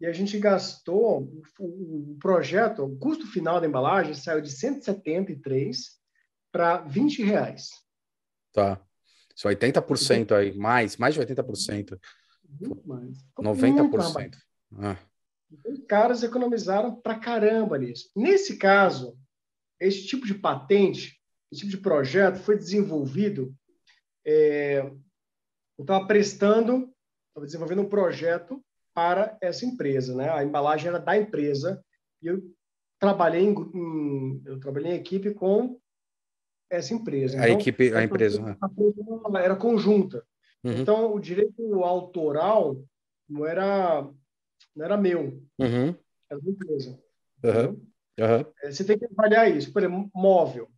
e a gente gastou o, o projeto, o custo final da embalagem saiu de 173 para 20 reais. Tá. Isso 80% aí, mais, mais de 80%. Muito mais. 90%. ah. Os caras economizaram para caramba nisso. Nesse caso, esse tipo de patente esse tipo de projeto foi desenvolvido. É, eu estava prestando, estava desenvolvendo um projeto para essa empresa, né? A embalagem era da empresa e eu trabalhei em, em eu trabalhei em equipe com essa empresa. Então, a equipe, a empresa, né? era conjunta. Uhum. Então o direito autoral não era não era meu, uhum. era da empresa. Uhum. Você tem que avaliar isso. Por exemplo, móvel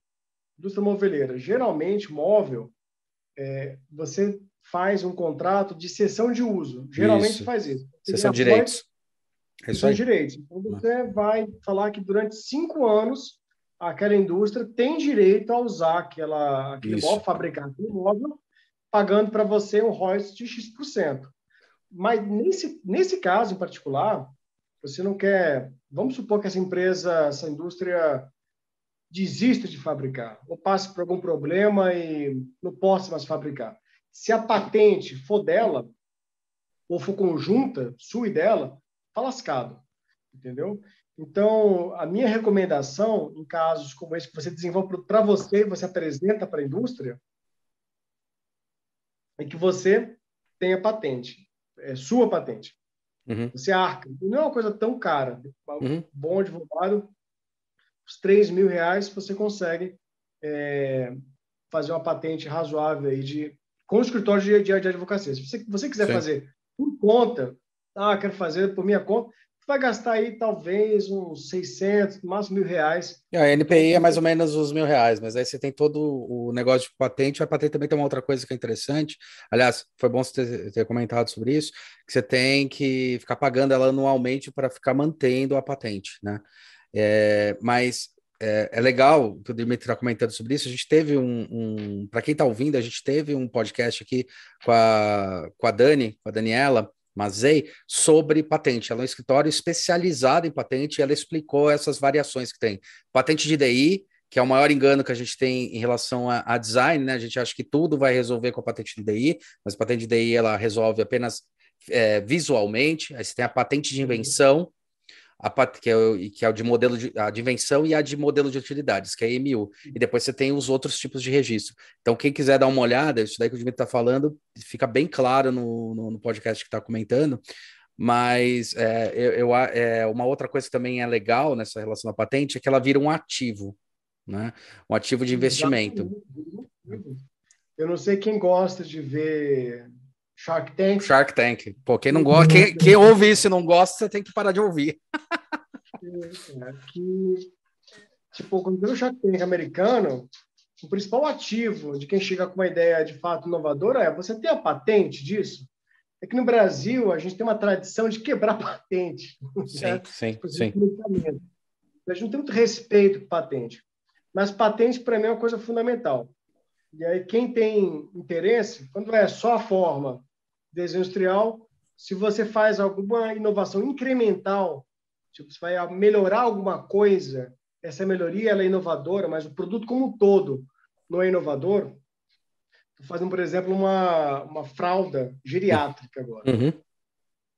indústria moveleira. Geralmente, móvel, é, você faz um contrato de cessão de uso. Geralmente isso. faz isso. cessão de direitos. Cessão de direitos. Então, você vai falar que durante cinco anos aquela indústria tem direito a usar aquela, aquele isso. móvel, fabricar aquele móvel, pagando para você um royalties de X%. Mas nesse, nesse caso em particular, você não quer. Vamos supor que essa empresa, essa indústria desista de fabricar ou passe por algum problema e não possa mais fabricar. Se a patente for dela ou for conjunta, sua e dela, está lascado. entendeu? Então, a minha recomendação, em casos como esse que você desenvolve para você e você apresenta para a indústria, é que você tenha patente, é sua patente. Uhum. Você arca. Não é uma coisa tão cara. Uhum. Bom advogado, os 3 mil reais você consegue é, fazer uma patente razoável aí de, com o escritório de, de, de advocacia. Se você, você quiser Sim. fazer por conta, ah, quero fazer por minha conta, vai gastar aí talvez uns 600, máximo mil reais. É, a NPI é mais ou menos os mil reais, mas aí você tem todo o negócio de patente. A patente também tem uma outra coisa que é interessante. Aliás, foi bom você ter, ter comentado sobre isso, que você tem que ficar pagando ela anualmente para ficar mantendo a patente, né? É, mas é, é, legal que o Dimitri está comentando sobre isso. A gente teve um, um para quem está ouvindo, a gente teve um podcast aqui com a, com a Dani, com a Daniela, Mazei, sobre patente. Ela é um escritório especializado em patente e ela explicou essas variações que tem. Patente de DI, que é o maior engano que a gente tem em relação a, a design, né? A gente acha que tudo vai resolver com a patente de DI, mas a patente de DI ela resolve apenas é, visualmente. Aí você tem a patente de invenção, a, que, é o, que é o de modelo de, a de invenção e a de modelo de utilidades, que é a EMU. E depois você tem os outros tipos de registro. Então, quem quiser dar uma olhada, isso daí que o Dimitri está falando, fica bem claro no, no, no podcast que está comentando. Mas é, eu, eu, é, uma outra coisa que também é legal nessa relação da patente é que ela vira um ativo, né? Um ativo de investimento. Eu não sei quem gosta de ver Shark Tank. Shark Tank. Pô, quem não gosta, quem, quem ouve isso e não gosta, você tem que parar de ouvir. <laughs> é, que, tipo, quando vê o Shark Tank americano, o principal ativo de quem chega com uma ideia de fato inovadora é você ter a patente disso. É que no Brasil a gente tem uma tradição de quebrar <laughs> patente. Sim, né? sim, tipo, sim. A gente não tem muito respeito por patente. Mas patente, para mim, é uma coisa fundamental. E aí, quem tem interesse, quando é só a forma desenho industrial, se você faz alguma inovação incremental, tipo, você vai melhorar alguma coisa, essa melhoria ela é inovadora, mas o produto como um todo não é inovador. Estou fazendo, por exemplo, uma, uma fralda geriátrica agora uhum.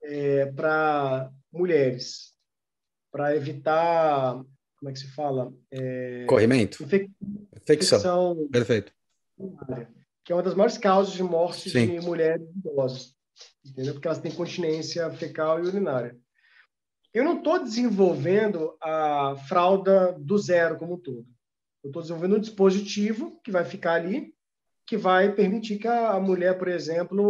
é, para mulheres, para evitar, como é que se fala? É, Corrimento. Infec... Infecção. Perfeito que é uma das maiores causas de morte Sim. de mulheres idosas, entendeu? Porque elas têm continência fecal e urinária. Eu não estou desenvolvendo a fralda do zero como um todo. Eu estou desenvolvendo um dispositivo que vai ficar ali, que vai permitir que a mulher, por exemplo,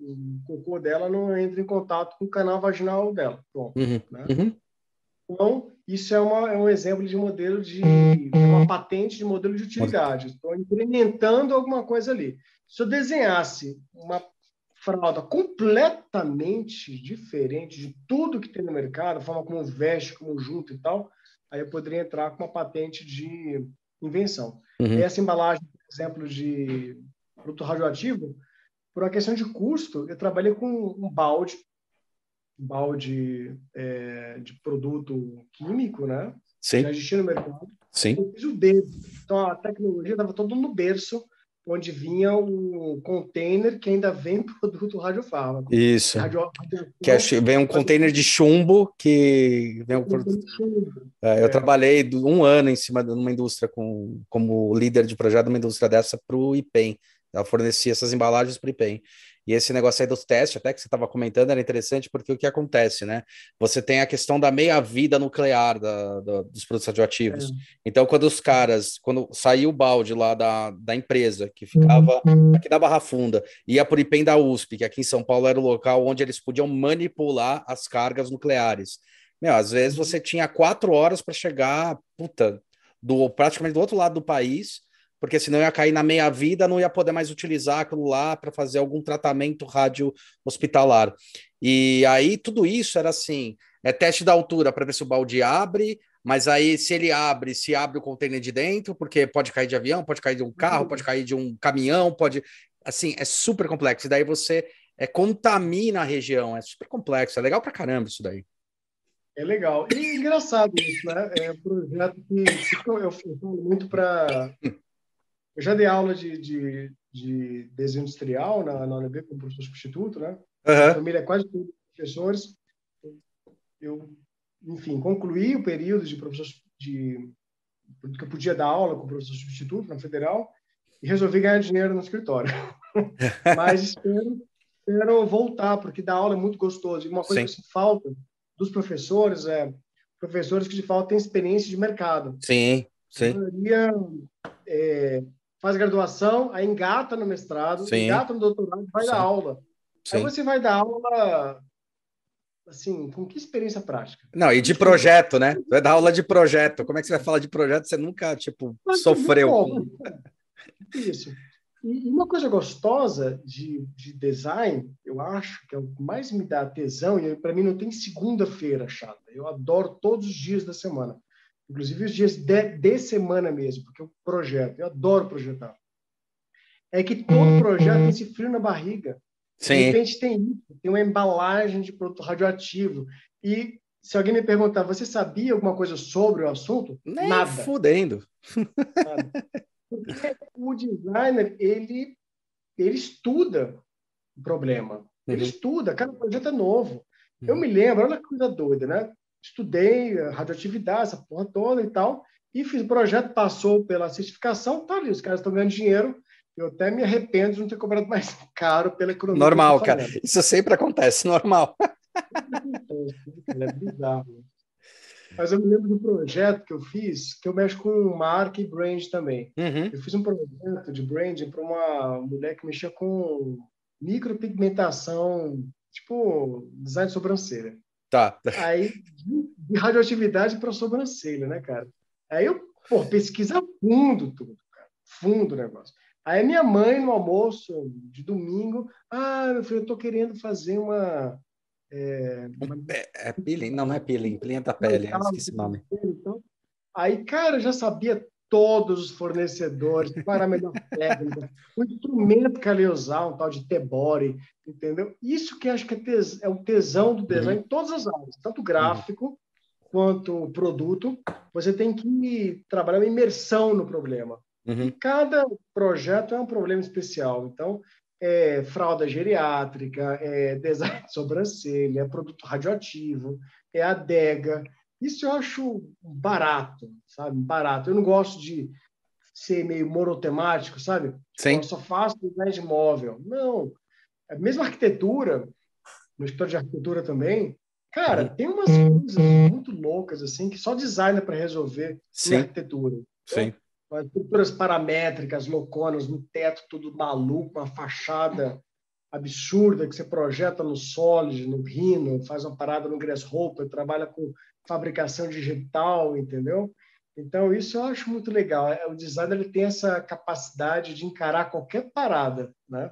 o cocô dela não entre em contato com o canal vaginal dela. Bom, uhum. Né? Uhum. Então, isso é, uma, é um exemplo de modelo de uma patente de modelo de utilidade. Estou implementando alguma coisa ali. Se eu desenhasse uma fralda completamente diferente de tudo que tem no mercado, a forma como veste, como junta e tal, aí eu poderia entrar com uma patente de invenção. Uhum. Essa embalagem, por exemplo, de produto radioativo, por uma questão de custo, eu trabalhei com um balde balde é, de produto químico, né? Sim. Já existia no mercado. Sim. Eu fiz o berço. Então, a tecnologia estava todo no berço, onde vinha o container que ainda vem <laughs> produto radiofármaco. Isso. Radio, que é, vem um container de chumbo que vem um produto. É, eu é. trabalhei um ano em cima de uma indústria com, como líder de projeto de uma indústria dessa para o IPEM. Ela fornecia essas embalagens para o IPEM. E esse negócio aí dos testes, até que você estava comentando, era interessante porque o que acontece, né? Você tem a questão da meia-vida nuclear da, da, dos produtos radioativos. É. Então, quando os caras, quando saiu o balde lá da, da empresa, que ficava uhum. aqui na Barra Funda, ia por IPEM da USP, que aqui em São Paulo era o local onde eles podiam manipular as cargas nucleares. Meu, às vezes você uhum. tinha quatro horas para chegar, puta, do, praticamente do outro lado do país porque senão ia cair na meia-vida, não ia poder mais utilizar aquilo lá para fazer algum tratamento rádio hospitalar. E aí tudo isso era assim: é teste da altura para ver se o balde abre, mas aí se ele abre, se abre o container de dentro, porque pode cair de avião, pode cair de um carro, pode cair de um caminhão, pode. Assim, é super complexo. E daí você é, contamina a região, é super complexo, é legal para caramba isso daí. É legal. E engraçado isso, né? É um projeto que eu falo muito para <laughs> eu já dei aula de, de, de desenho industrial na, na UNB como professor substituto, né? Uhum. A família é quase todos professores. Eu enfim, concluí o período de professor de que eu podia dar aula com professor substituto na federal e resolvi ganhar dinheiro no escritório. <laughs> Mas espero, espero voltar, porque dar aula é muito gostoso. E uma coisa Sim. que falta dos professores é professores que de fato têm experiência de mercado. Sim, sim. A maioria é, faz graduação, aí engata no mestrado, sim. engata no doutorado, vai sim. dar aula. Sim. Aí você vai dar aula assim, com que experiência prática? Não, e de projeto, né? Vai dar aula de projeto. Como é que você vai falar de projeto? Você nunca, tipo, Mas, sofreu. Bom, isso. E uma coisa gostosa de, de design, eu acho que é o que mais me dá tesão, e para mim não tem segunda-feira chata. Eu adoro todos os dias da semana. Inclusive os dias de, de semana mesmo, porque eu projeto, eu adoro projetar. É que todo projeto tem esse frio na barriga. Sim. De repente tem isso, tem uma embalagem de produto radioativo. E se alguém me perguntar, você sabia alguma coisa sobre o assunto? Nem Nada. Fudendo. Nada. Porque o designer, ele, ele estuda o problema. Ele uhum. estuda, cada projeto é novo. Uhum. Eu me lembro, olha que coisa doida, né? Estudei radioatividade, essa porra toda e tal, e fiz o projeto, passou pela certificação, tá ali, os caras estão ganhando dinheiro, eu até me arrependo de não ter cobrado mais <laughs> caro pela economia. Normal, cara. Isso sempre acontece, normal. <laughs> É bizarro. Mas eu me lembro do projeto que eu fiz, que eu mexo com marca e brand também. Uhum. Eu fiz um projeto de branding para uma mulher que mexia com micropigmentação, tipo design de sobrancelha. Tá. Aí, de radioatividade para sobrancelha, né, cara? Aí eu, pô, pesquisa fundo tudo, cara. Fundo o negócio. Aí minha mãe, no almoço de domingo, ah, meu filho, eu tô querendo fazer uma. É, uma... é, é peeling? Não, não é peeling, peeling é da pele, não, esqueci o nome. Então, aí, cara, eu já sabia todos os fornecedores, era a melhor <laughs> técnica, o instrumento que ela ia usar, um tal de Tebore, entendeu? Isso que acho que é, tes, é o tesão do design uhum. em todas as áreas, tanto gráfico uhum. quanto produto. Você tem que trabalhar uma imersão no problema. Uhum. E cada projeto é um problema especial. Então, é fralda geriátrica, é <laughs> design de sobrancelha, é produto radioativo, é adega. Isso eu acho barato, sabe? Barato. Eu não gosto de ser meio monotemático, sabe? Sim. Eu só faço design de móvel. Não. A mesma arquitetura, no escritório de arquitetura também, cara, tem umas coisas muito loucas, assim, que só design é para resolver Sim. arquitetura. Então, Sim estruturas paramétricas, louconas, no teto tudo maluco, uma fachada absurda que você projeta no Solid, no Rhino, faz uma parada no Grasshopper, trabalha com fabricação digital, entendeu? Então, isso eu acho muito legal. É, o designer ele tem essa capacidade de encarar qualquer parada, né?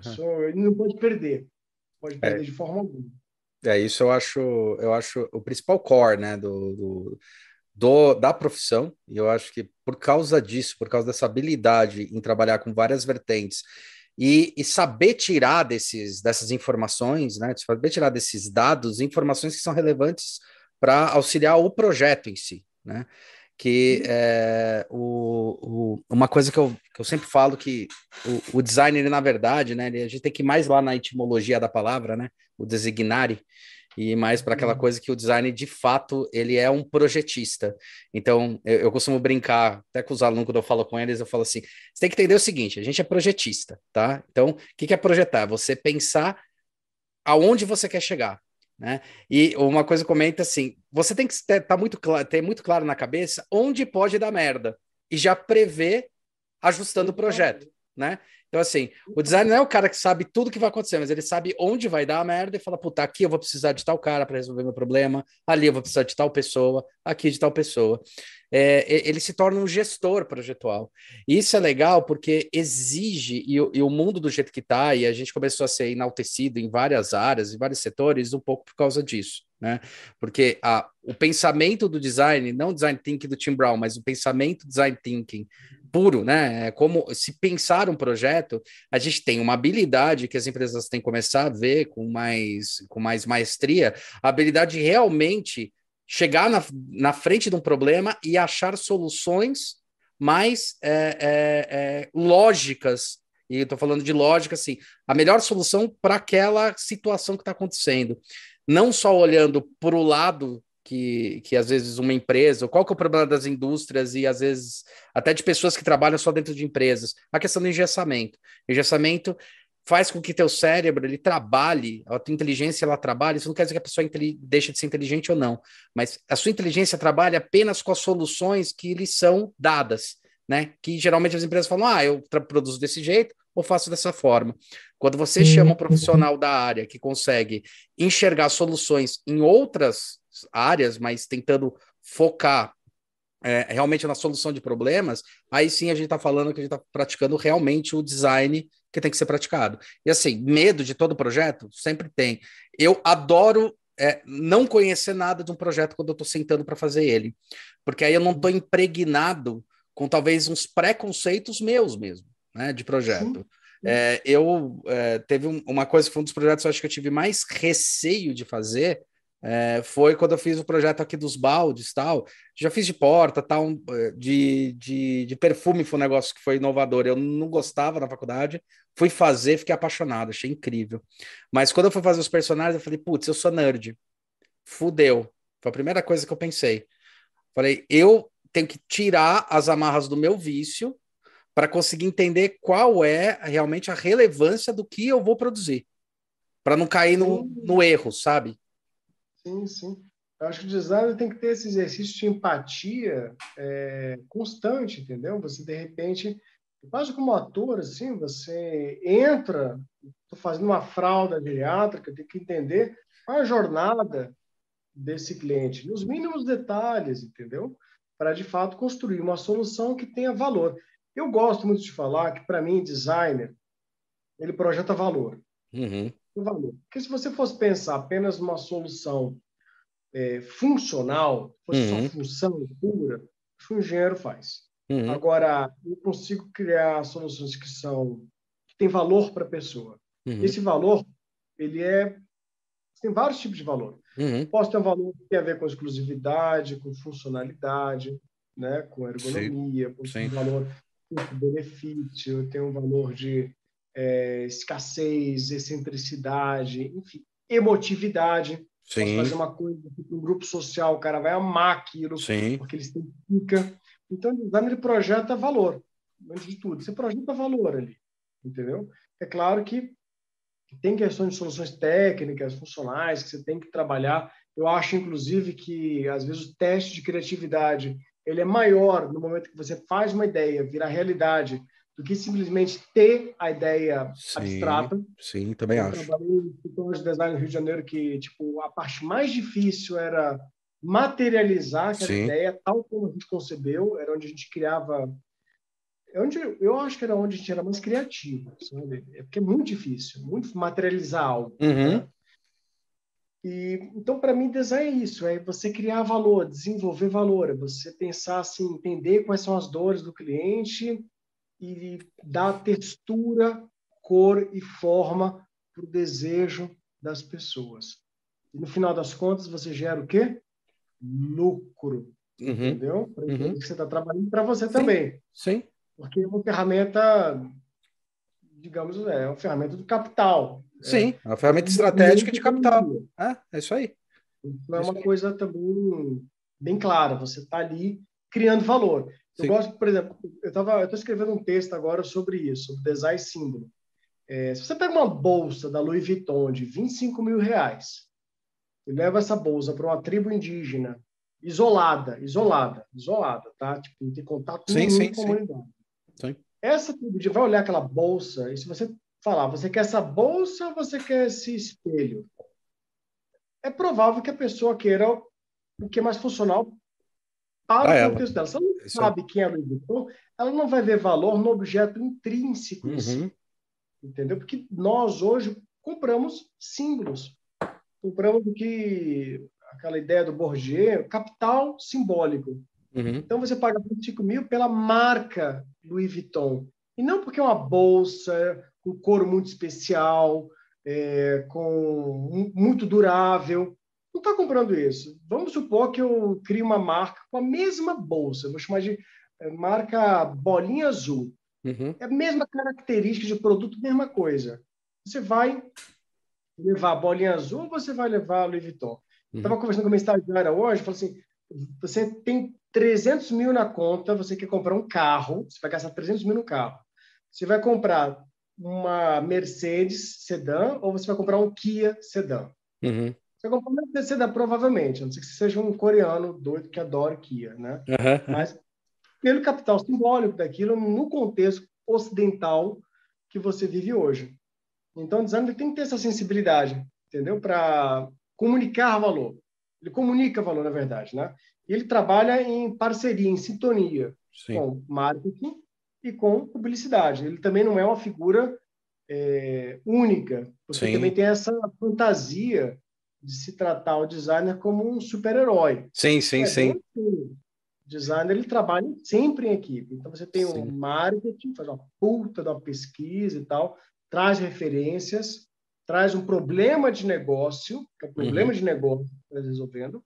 Isso ele não pode perder. Pode perder é. de forma alguma. É, isso eu acho, eu acho o principal core, né, do, do do, da profissão, e eu acho que por causa disso, por causa dessa habilidade em trabalhar com várias vertentes e, e saber tirar desses, dessas informações, né, saber tirar desses dados, informações que são relevantes para auxiliar o projeto em si, né? Que é, o, o, uma coisa que eu, que eu sempre falo que o, o design, ele, na verdade, né, ele, a gente tem que ir mais lá na etimologia da palavra, né? O designare, e mais para aquela uhum. coisa que o design, de fato, ele é um projetista. Então, eu, eu, costumo brincar, até com os alunos, quando eu falo com eles, eu falo assim: você tem que entender o seguinte, a gente é projetista, tá? Então, o que, que é projetar? Você pensar aonde você quer chegar. Né? E uma coisa comenta assim: você tem que ter, tá muito ter muito claro na cabeça onde pode dar merda e já prever ajustando o projeto, né? Então, assim, o designer não é o cara que sabe tudo que vai acontecer, mas ele sabe onde vai dar a merda e fala: puta, aqui eu vou precisar de tal cara para resolver meu problema, ali eu vou precisar de tal pessoa, aqui de tal pessoa. É, ele se torna um gestor projetual. E isso é legal porque exige, e, e o mundo do jeito que está, e a gente começou a ser enaltecido em várias áreas, em vários setores, um pouco por causa disso. Né? Porque a, o pensamento do design, não design thinking do Tim Brown, mas o pensamento design thinking puro, né? É como se pensar um projeto, a gente tem uma habilidade que as empresas têm que começar a ver com mais, com mais maestria, a habilidade de realmente chegar na, na frente de um problema e achar soluções mais é, é, é, lógicas. E estou falando de lógica, assim, a melhor solução para aquela situação que está acontecendo. Não só olhando para o lado que, que às vezes uma empresa, qual que é o problema das indústrias e às vezes até de pessoas que trabalham só dentro de empresas? A questão do engessamento. Engessamento faz com que teu cérebro ele trabalhe, a tua inteligência ela trabalhe, isso não quer dizer que a pessoa deixa de ser inteligente ou não, mas a sua inteligência trabalha apenas com as soluções que lhe são dadas, né? Que geralmente as empresas falam: "Ah, eu produzo desse jeito ou faço dessa forma". Quando você chama um profissional da área que consegue enxergar soluções em outras áreas, mas tentando focar é, realmente na solução de problemas, aí sim a gente está falando que a gente está praticando realmente o design que tem que ser praticado. E assim, medo de todo projeto? Sempre tem. Eu adoro é, não conhecer nada de um projeto quando eu estou sentando para fazer ele, porque aí eu não estou impregnado com talvez uns preconceitos meus mesmo, né, de projeto. É, eu é, teve um, uma coisa que foi um dos projetos que eu acho que eu tive mais receio de fazer, é, foi quando eu fiz o projeto aqui dos baldes tal. Já fiz de porta, tal, é, de, de, de perfume foi um negócio que foi inovador. Eu não gostava na faculdade, fui fazer, fiquei apaixonado, achei incrível. Mas quando eu fui fazer os personagens, eu falei, putz, eu sou nerd. Fudeu. Foi a primeira coisa que eu pensei. Falei, eu tenho que tirar as amarras do meu vício para conseguir entender qual é realmente a relevância do que eu vou produzir. Para não cair no, no erro, sabe? Sim, sim. Eu acho que o designer tem que ter esse exercício de empatia é, constante, entendeu? Você, de repente, quase como ator, assim, você entra, estou fazendo uma fralda geriátrica, tem que entender qual é a jornada desse cliente, nos mínimos detalhes, entendeu? Para, de fato, construir uma solução que tenha valor. Eu gosto muito de falar que, para mim, designer, ele projeta valor. Uhum valor. Porque se você fosse pensar apenas numa solução é, funcional, fosse uhum. só função pura, o engenheiro faz. Uhum. Agora, eu consigo criar soluções que são que têm valor para a pessoa. Uhum. Esse valor, ele é tem vários tipos de valor. Uhum. Posso ter um valor que tem a ver com exclusividade, com funcionalidade, né, com ergonomia, Sim. Sim. valor com benefício, tenho um valor de é, escassez, excentricidade, enfim, emotividade. Sim. Posso fazer uma coisa para um grupo social, o cara vai amar aquilo, Sim. porque ele se identifica. Então, o design ele projeta valor, antes de tudo. Você projeta valor ali, entendeu? É claro que tem questões de soluções técnicas, funcionais, que você tem que trabalhar. Eu acho, inclusive, que às vezes o teste de criatividade ele é maior no momento que você faz uma ideia virar realidade do que simplesmente ter a ideia sim, abstrata. Sim, também eu acho. Trabalhei em escritórios de design no Rio de Janeiro que, tipo, a parte mais difícil era materializar aquela sim. ideia tal como a gente concebeu, era onde a gente criava é onde eu acho que era onde a gente era mais criativo, sabe? É porque é muito difícil, muito materializar algo. Uhum. Né? E então para mim design é isso, é você criar valor, desenvolver valor, é você pensar assim, entender quais são as dores do cliente e dá textura, cor e forma para o desejo das pessoas. E no final das contas, você gera o quê? Lucro. Uhum. Entendeu? Para uhum. que você está trabalhando para você Sim. também. Sim. Porque é uma ferramenta, digamos, é uma ferramenta do capital. Sim, é uma ferramenta estratégica de capital. É, é isso aí. Então, é, uma coisa também bem clara. Você está ali criando valor. Eu Sim. gosto, por exemplo, eu estava, eu estou escrevendo um texto agora sobre isso, sobre design símbolo. É, se você pega uma bolsa da Louis Vuitton de 25 mil reais e leva essa bolsa para uma tribo indígena isolada, isolada, isolada, tá? Tipo, não tem contato sim, nenhum sim, com a comunidade. Sim. Essa tribo vai olhar aquela bolsa e se você falar, você quer essa bolsa ou você quer esse espelho? É provável que a pessoa queira o que é mais funcional para o contexto dela. Se ela não Isso sabe é... quem é Louis Vuitton, ela não vai ver valor no objeto intrínseco. Uhum. Entendeu? Porque nós hoje compramos símbolos. Compramos o que aquela ideia do Bourdieu, capital simbólico. Uhum. Então você paga 25 mil pela marca Louis Vuitton. E não porque é uma bolsa com couro muito especial, é, com muito durável não está comprando isso. Vamos supor que eu crio uma marca com a mesma bolsa, vou chamar de eh, marca bolinha azul. Uhum. É a mesma característica de produto, mesma coisa. Você vai levar a bolinha azul ou você vai levar a Louis Vuitton? Estava uhum. conversando com uma estagiária hoje, falou assim, você tem 300 mil na conta, você quer comprar um carro, você vai gastar 300 mil no carro. Você vai comprar uma Mercedes sedã ou você vai comprar um Kia sedã? Uhum. Você vai comprar uma sedã, provavelmente, a não ser que você seja um coreano doido que adora Kia, né? Uhum. Mas pelo capital simbólico daquilo, no contexto ocidental que você vive hoje. Então, o designer tem que ter essa sensibilidade, entendeu? Para comunicar valor. Ele comunica valor, na verdade, né? Ele trabalha em parceria, em sintonia Sim. com marketing e com publicidade. Ele também não é uma figura é, única, porque Sim. também tem essa fantasia de se tratar o designer como um super-herói. Sim, sim, é, sim. O designer ele trabalha sempre em equipe. Então você tem sim. um marketing, faz uma puta da pesquisa e tal, traz referências, traz um problema de negócio, que é o problema uhum. de negócio que está resolvendo,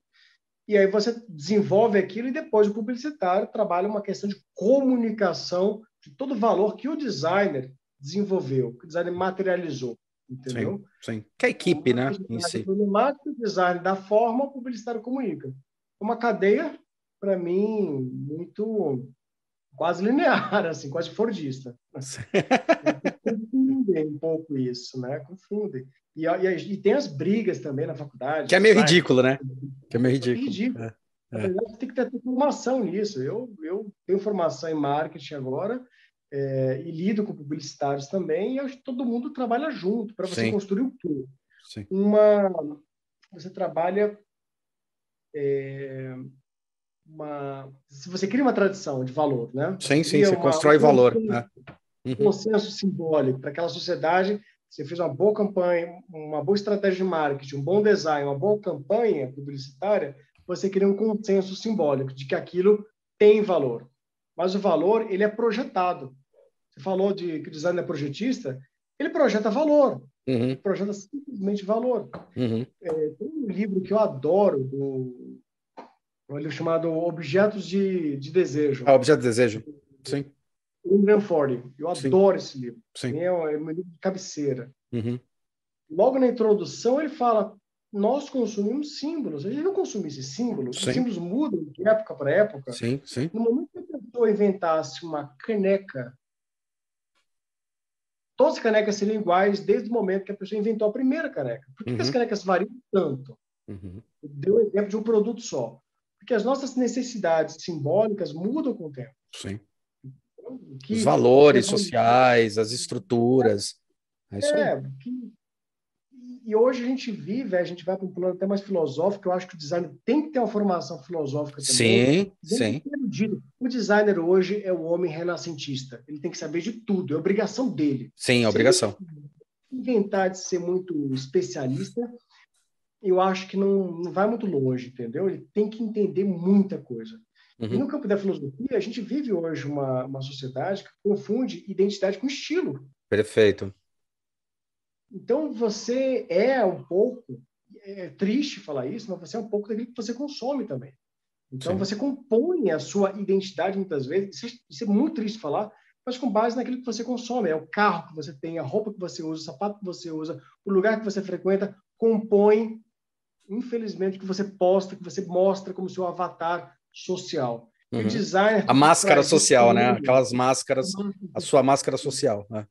e aí você desenvolve aquilo e depois o publicitário trabalha uma questão de comunicação de todo o valor que o designer desenvolveu, que o designer materializou, entendeu? Sim, sim. Que é a equipe, né? Em si. O design da forma, o publicitário comunica. Uma cadeia, para mim, muito quase linear, <laughs> assim, quase fordista. <laughs> Confundem um pouco isso, né? Confundem. E, e, e, tem as brigas também na faculdade. Que é meio sabe? ridículo, né? Que é meio ridículo. É ridículo. É, é. Tem que ter formação nisso. Eu, eu tenho formação em marketing agora é, e lido com publicitários também, e acho que todo mundo trabalha junto para você Sim. construir o quê? Sim. Uma, você trabalha é, uma, se você cria uma tradição de valor, né? Sim, sim, você uma, constrói um valor. Um né? uhum. consenso simbólico para aquela sociedade. Você fez uma boa campanha, uma boa estratégia de marketing, um bom design, uma boa campanha publicitária, você cria um consenso simbólico de que aquilo tem valor. Mas o valor, ele é projetado. Você falou de que o design é projetista, ele projeta valor. Uhum. Projeta simplesmente valor. Uhum. É, tem um livro que eu adoro do um livro chamado Objetos de, de Desejo. Ah, Objeto de Desejo, sim. William Ford. Eu sim. adoro esse livro. Sim. É, é meu livro de cabeceira. Uhum. Logo na introdução, ele fala: nós consumimos símbolos. A gente não consumisse símbolos, sim. os símbolos mudam de época para época. Sim, sim. No momento que a pessoa inventasse uma caneca, todas as canecas seriam iguais desde o momento que a pessoa inventou a primeira caneca. Por que, uhum. as canecas variam tanto? Uhum. Deu o exemplo de um produto só. Porque as nossas necessidades simbólicas mudam com o tempo. Sim. Então, que, Os valores sociais, as estruturas. É, isso é que, e hoje a gente vive, a gente vai para um plano até mais filosófico, eu acho que o designer tem que ter uma formação filosófica também. Sim, sim. O designer hoje é o homem renascentista. Ele tem que saber de tudo, é obrigação dele. Sim, é obrigação. inventar de ser muito especialista, eu acho que não, não vai muito longe, entendeu? Ele tem que entender muita coisa. Uhum. E no campo da filosofia, a gente vive hoje uma, uma sociedade que confunde identidade com estilo. Perfeito. Então, você é um pouco, é triste falar isso, mas você é um pouco daquilo que você consome também. Então, Sim. você compõe a sua identidade muitas vezes, isso é, isso é muito triste falar, mas com base naquilo que você consome. É o carro que você tem, a roupa que você usa, o sapato que você usa, o lugar que você frequenta, compõe infelizmente, que você posta, que você mostra como seu avatar social. Uhum. O uhum. designer. A máscara social, né? Aquelas máscaras, a sua máscara social, né?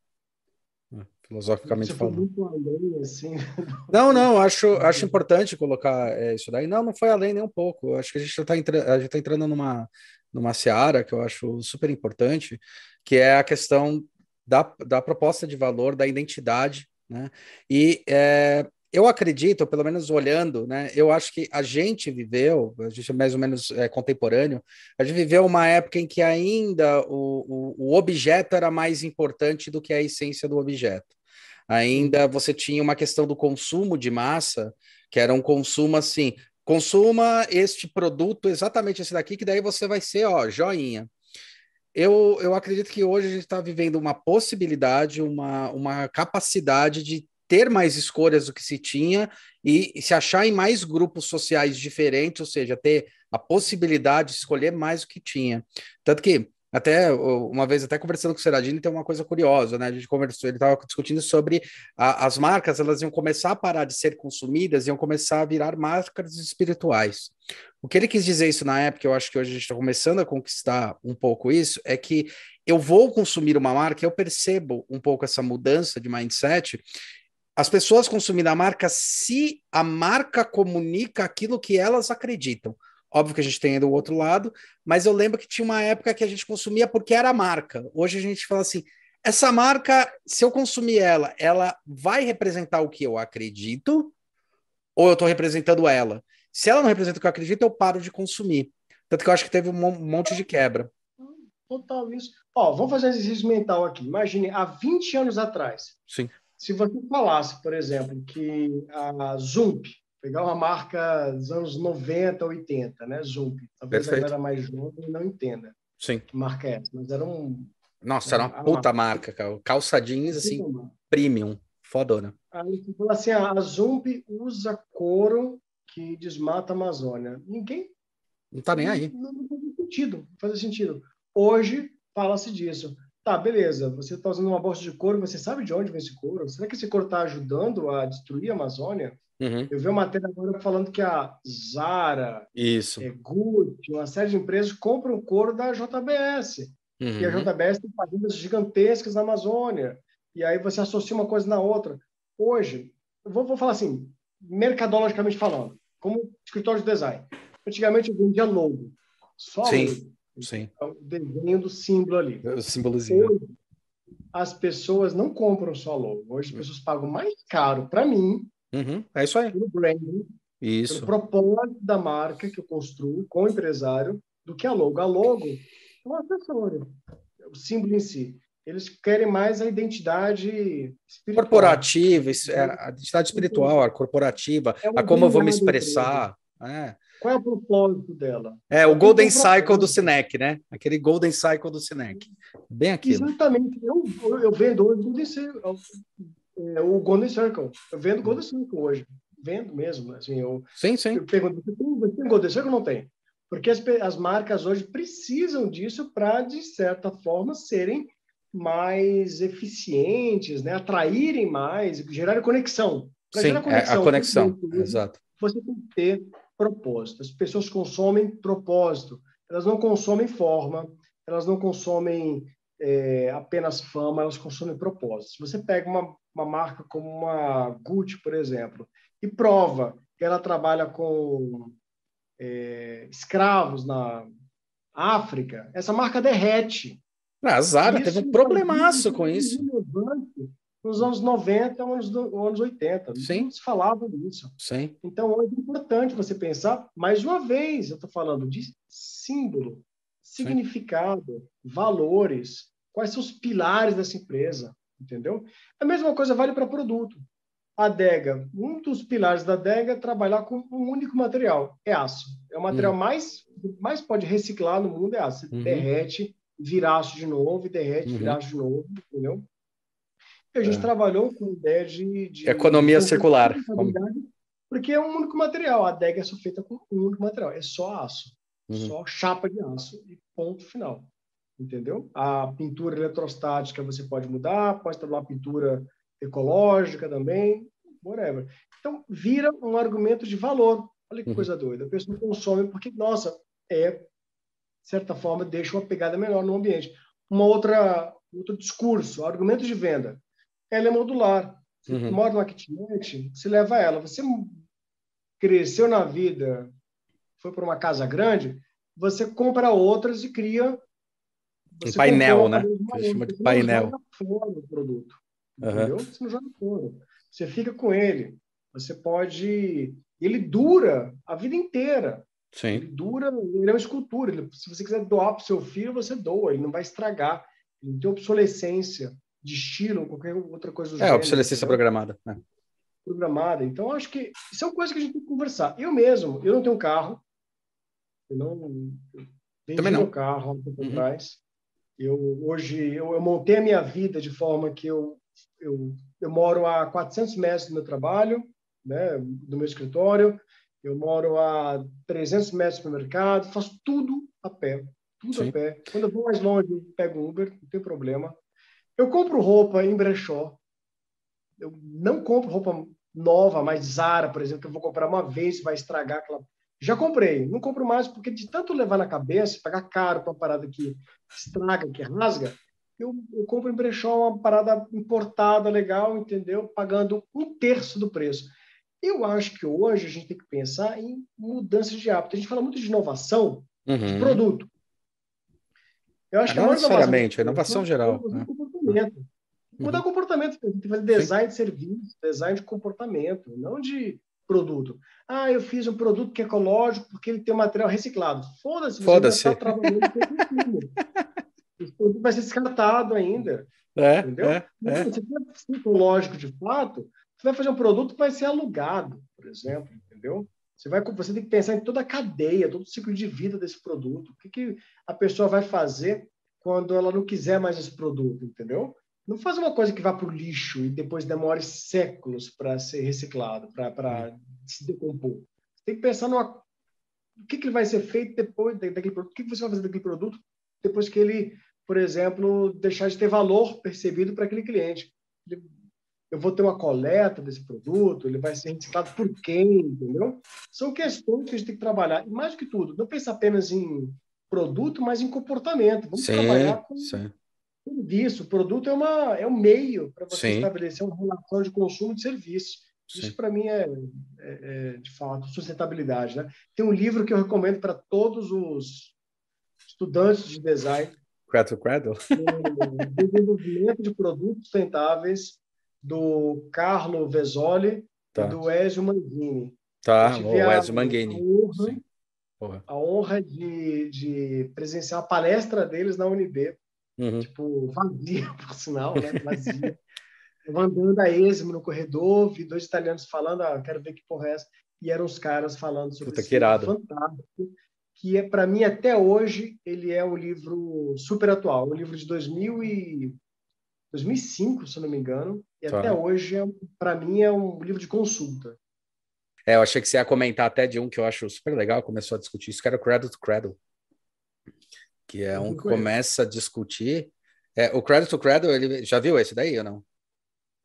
Filosoficamente falando. Além, assim. <laughs> Não, não, acho, acho importante colocar é, isso daí. Não, não foi além nem um pouco. Acho que a gente está entra tá entrando numa, numa seara que eu acho super importante, que é a questão da, da proposta de valor, da identidade, né? E é, eu acredito, pelo menos olhando, né? Eu acho que a gente viveu, a gente é mais ou menos é, contemporâneo, a gente viveu uma época em que ainda o, o, o objeto era mais importante do que a essência do objeto. Ainda você tinha uma questão do consumo de massa, que era um consumo assim, consuma este produto, exatamente esse daqui, que daí você vai ser, ó, joinha. Eu, eu acredito que hoje a gente está vivendo uma possibilidade, uma, uma capacidade de ter mais escolhas do que se tinha e se achar em mais grupos sociais diferentes, ou seja, ter a possibilidade de escolher mais do que tinha. Tanto que Até uma vez, até conversando com o Seradini, tem uma coisa curiosa, né? A gente conversou, ele estava discutindo sobre a, as marcas, elas iam começar a parar de ser consumidas, iam começar a virar marcas espirituais. O que ele quis dizer isso na época, eu acho que hoje a gente está começando a conquistar um pouco isso, é que eu vou consumir uma marca, eu percebo um pouco essa mudança de mindset. As pessoas consumem a marca se a marca comunica aquilo que elas acreditam. Óbvio que a gente tem do outro lado, mas eu lembro que tinha uma época que a gente consumia porque era marca. Hoje a gente fala assim: essa marca, se eu consumir ela, ela vai representar o que eu acredito ou eu estou representando ela? Se ela não representa o que eu acredito, eu paro de consumir. Tanto que eu acho que teve um monte de quebra. Total isso. Ó, vamos fazer um exercício mental aqui. Imagine, há 20 anos atrás. Sim. Se você falasse, por exemplo, que a Zump, pegar uma marca dos anos 90, 80, né? Zump. Talvez Perfeito. a galera mais jovem não entenda Sim. que marca é essa, mas era um. Nossa, era uma puta marca, cara. Calça jeans, assim, premium. Fodona. Aí fala assim: ah, a Zump usa couro que desmata a Amazônia. Ninguém. Não tá nem aí. Não, não faz sentido. Não faz sentido. Hoje, fala-se disso. Tá, beleza, você está usando uma bolsa de couro, você sabe de onde vem esse couro? Será que esse couro está ajudando a destruir a Amazônia? Uhum. Eu vi uma matéria agora falando que a Zara, Isso. É, Gucci, uma série de empresas compram couro da JBS. Uhum. E a JBS tem fazendas gigantescas na Amazônia. E aí você associa uma coisa na outra. Hoje, eu vou, vou falar assim, mercadologicamente falando, como escritório de design. Antigamente eu vendia logo. Só Sim. Logo. Sim. É o desenho do símbolo ali. O símbolozinho. Hoje, as pessoas não compram só logo. Hoje as uhum. pessoas pagam mais caro para mim Uhum, é isso aí. Pelo branding, isso. pelo propósito da marca que eu construo com o empresário, do que a logo. A logo é um acessório, o símbolo em si. Eles querem mais a identidade espiritual. corporativa, é, a identidade espiritual, a corporativa, é a como eu vou me expressar. É. Qual é o propósito dela? É o Golden Cycle do Sinec, né? Aquele Golden Cycle do Sinec. Bem aquilo. Exatamente. Eu, eu vendo hoje Golden é, o Golden Circle. Eu vendo Golden Circle hoje. Vendo mesmo. Assim, eu, sim, sim. Eu pergunto, você tem Golden Circle ou não tem? Porque as, as marcas hoje precisam disso para, de certa forma, serem mais eficientes, né? atraírem mais, gerarem conexão. Pra Sim, conexão, é a conexão, exato. Você tem que ter propósito. As pessoas consomem propósito. Elas não consomem forma, elas não consomem é, apenas fama, elas consomem propósito. Se você pega uma, uma marca como uma Gucci, por exemplo, e prova que ela trabalha com é, escravos na África, essa marca derrete. A Zara teve um problemaço com isso. Nos anos 90, anos, anos 80. Sim. Não se falava disso. Sim. Então, hoje é importante você pensar, mais uma vez, eu estou falando de símbolo, significado, Sim. valores, quais são os pilares dessa empresa, entendeu? A mesma coisa vale para produto. A adega, um dos pilares da adega é trabalhar com um único material, é aço. É o material uhum. mais mais pode reciclar no mundo é aço. Você uhum. derrete, vira aço de novo, derrete, uhum. vira aço de novo, entendeu? E a gente é. trabalhou com ideia de, de economia circular, porque é um único material. A adega é só feita com um único material, é só aço, uhum. só chapa de aço e ponto final entendeu? A pintura eletrostática você pode mudar, pode ter uma pintura ecológica também, whatever. Então, vira um argumento de valor. Olha que uhum. coisa doida. A pessoa consome porque, nossa, é, de certa forma, deixa uma pegada menor no ambiente. Uma outra, outro discurso, argumento de venda. Ela é modular. Você uhum. mora numa kitnet, você leva ela. Você cresceu na vida, foi para uma casa grande, você compra outras e cria um painel, né? Gente chama de painel. Você não joga fora o produto. Uhum. Entendeu? Você não joga fora. Você fica com ele. Você pode. Ele dura a vida inteira. Sim. Ele dura, ele é uma escultura. Ele, se você quiser doar para o seu filho, você doa. Ele não vai estragar. Ele não tem obsolescência de estilo ou qualquer outra coisa do é, gênero. É, obsolescência entendeu? programada. Né? Programada. Então, acho que isso é uma coisa que a gente tem que conversar. Eu mesmo, eu não tenho carro. Eu não. Eu Também não. carro há um tempo uhum. atrás. Eu hoje eu, eu, montei a minha vida de forma que eu, eu, eu moro a 400 metros do meu trabalho, né, do meu escritório, eu moro a 300 metros do mercado, faço tudo a pé. tudo Sim. a pé. Quando eu vou mais longe, eu pego Uber, não tem problema. Eu compro roupa em brechó. Eu não compro roupa nova, mais Zara, por exemplo, que eu vou comprar uma vez, vai estragar aquela. Já comprei, não compro mais porque de tanto levar na cabeça, pagar caro para uma parada que estraga, que rasga, eu, eu compro em brechó uma parada importada, legal, entendeu? Pagando um terço do preço. Eu acho que hoje a gente tem que pensar em mudanças de hábito. A gente fala muito de inovação uhum. de produto. Eu acho que não necessariamente, inovação, inovação geral. Né? Comportamento. Mudar uhum. comportamento. Tem que fazer design Sim. de serviço, design de comportamento, não de produto. Ah, eu fiz um produto que é ecológico porque ele tem material reciclado. Foda-se, Foda-se. Trabalhando Esse produto vai ser descartado ainda. É, entendeu? É, é. Se for ecológico de fato, você vai fazer um produto que vai ser alugado, por exemplo, entendeu? Você, vai, você tem que pensar em toda a cadeia, todo o ciclo de vida desse produto. O que, que a pessoa vai fazer quando ela não quiser mais esse produto, entendeu? Não faz uma coisa que vá para o lixo e depois demore séculos para ser reciclado, para se decompor. Você tem que pensar no o que, que vai ser feito depois daquele produto, o que, que você vai fazer daquele produto depois que ele, por exemplo, deixar de ter valor percebido para aquele cliente. Eu vou ter uma coleta desse produto, ele vai ser reciclado por quem, entendeu? São questões que a gente tem que trabalhar. E mais do que tudo, não pensar apenas em produto, mas em comportamento. Vamos sim, trabalhar com sim serviço. O produto é, uma, é um meio para você Sim. estabelecer uma relação de consumo de serviço. Sim. Isso, para mim, é, é, é, de fato, sustentabilidade. Né? Tem um livro que eu recomendo para todos os estudantes de design. Cradle Cradle? Desenvolvimento de produtos sustentáveis, do Carlo Vesoli tá. e do Ezio Mangini. Tá, o Ezio Mangini. A honra, a honra de, de presenciar a palestra deles na UNB uhum. tipo, vazia, <laughs> por sinal, né? Vazia. Andando a esmo no corredor, vi dois italianos falando, ah, quero ver que porra é essa. E eram os caras falando sobre Puta, esse que irado. fantástico, que é para mim até hoje ele é um livro super atual, um livro de 2000 e 2005, se não me engano, e tá. até hoje é, para mim é um livro de consulta. É, eu achei que você ia comentar até de um que eu acho super legal, começou a discutir isso, que era o Cradle to Cradle que é um que começa a discutir. É, o Cradle to Cradle, ele já viu esse daí ou não?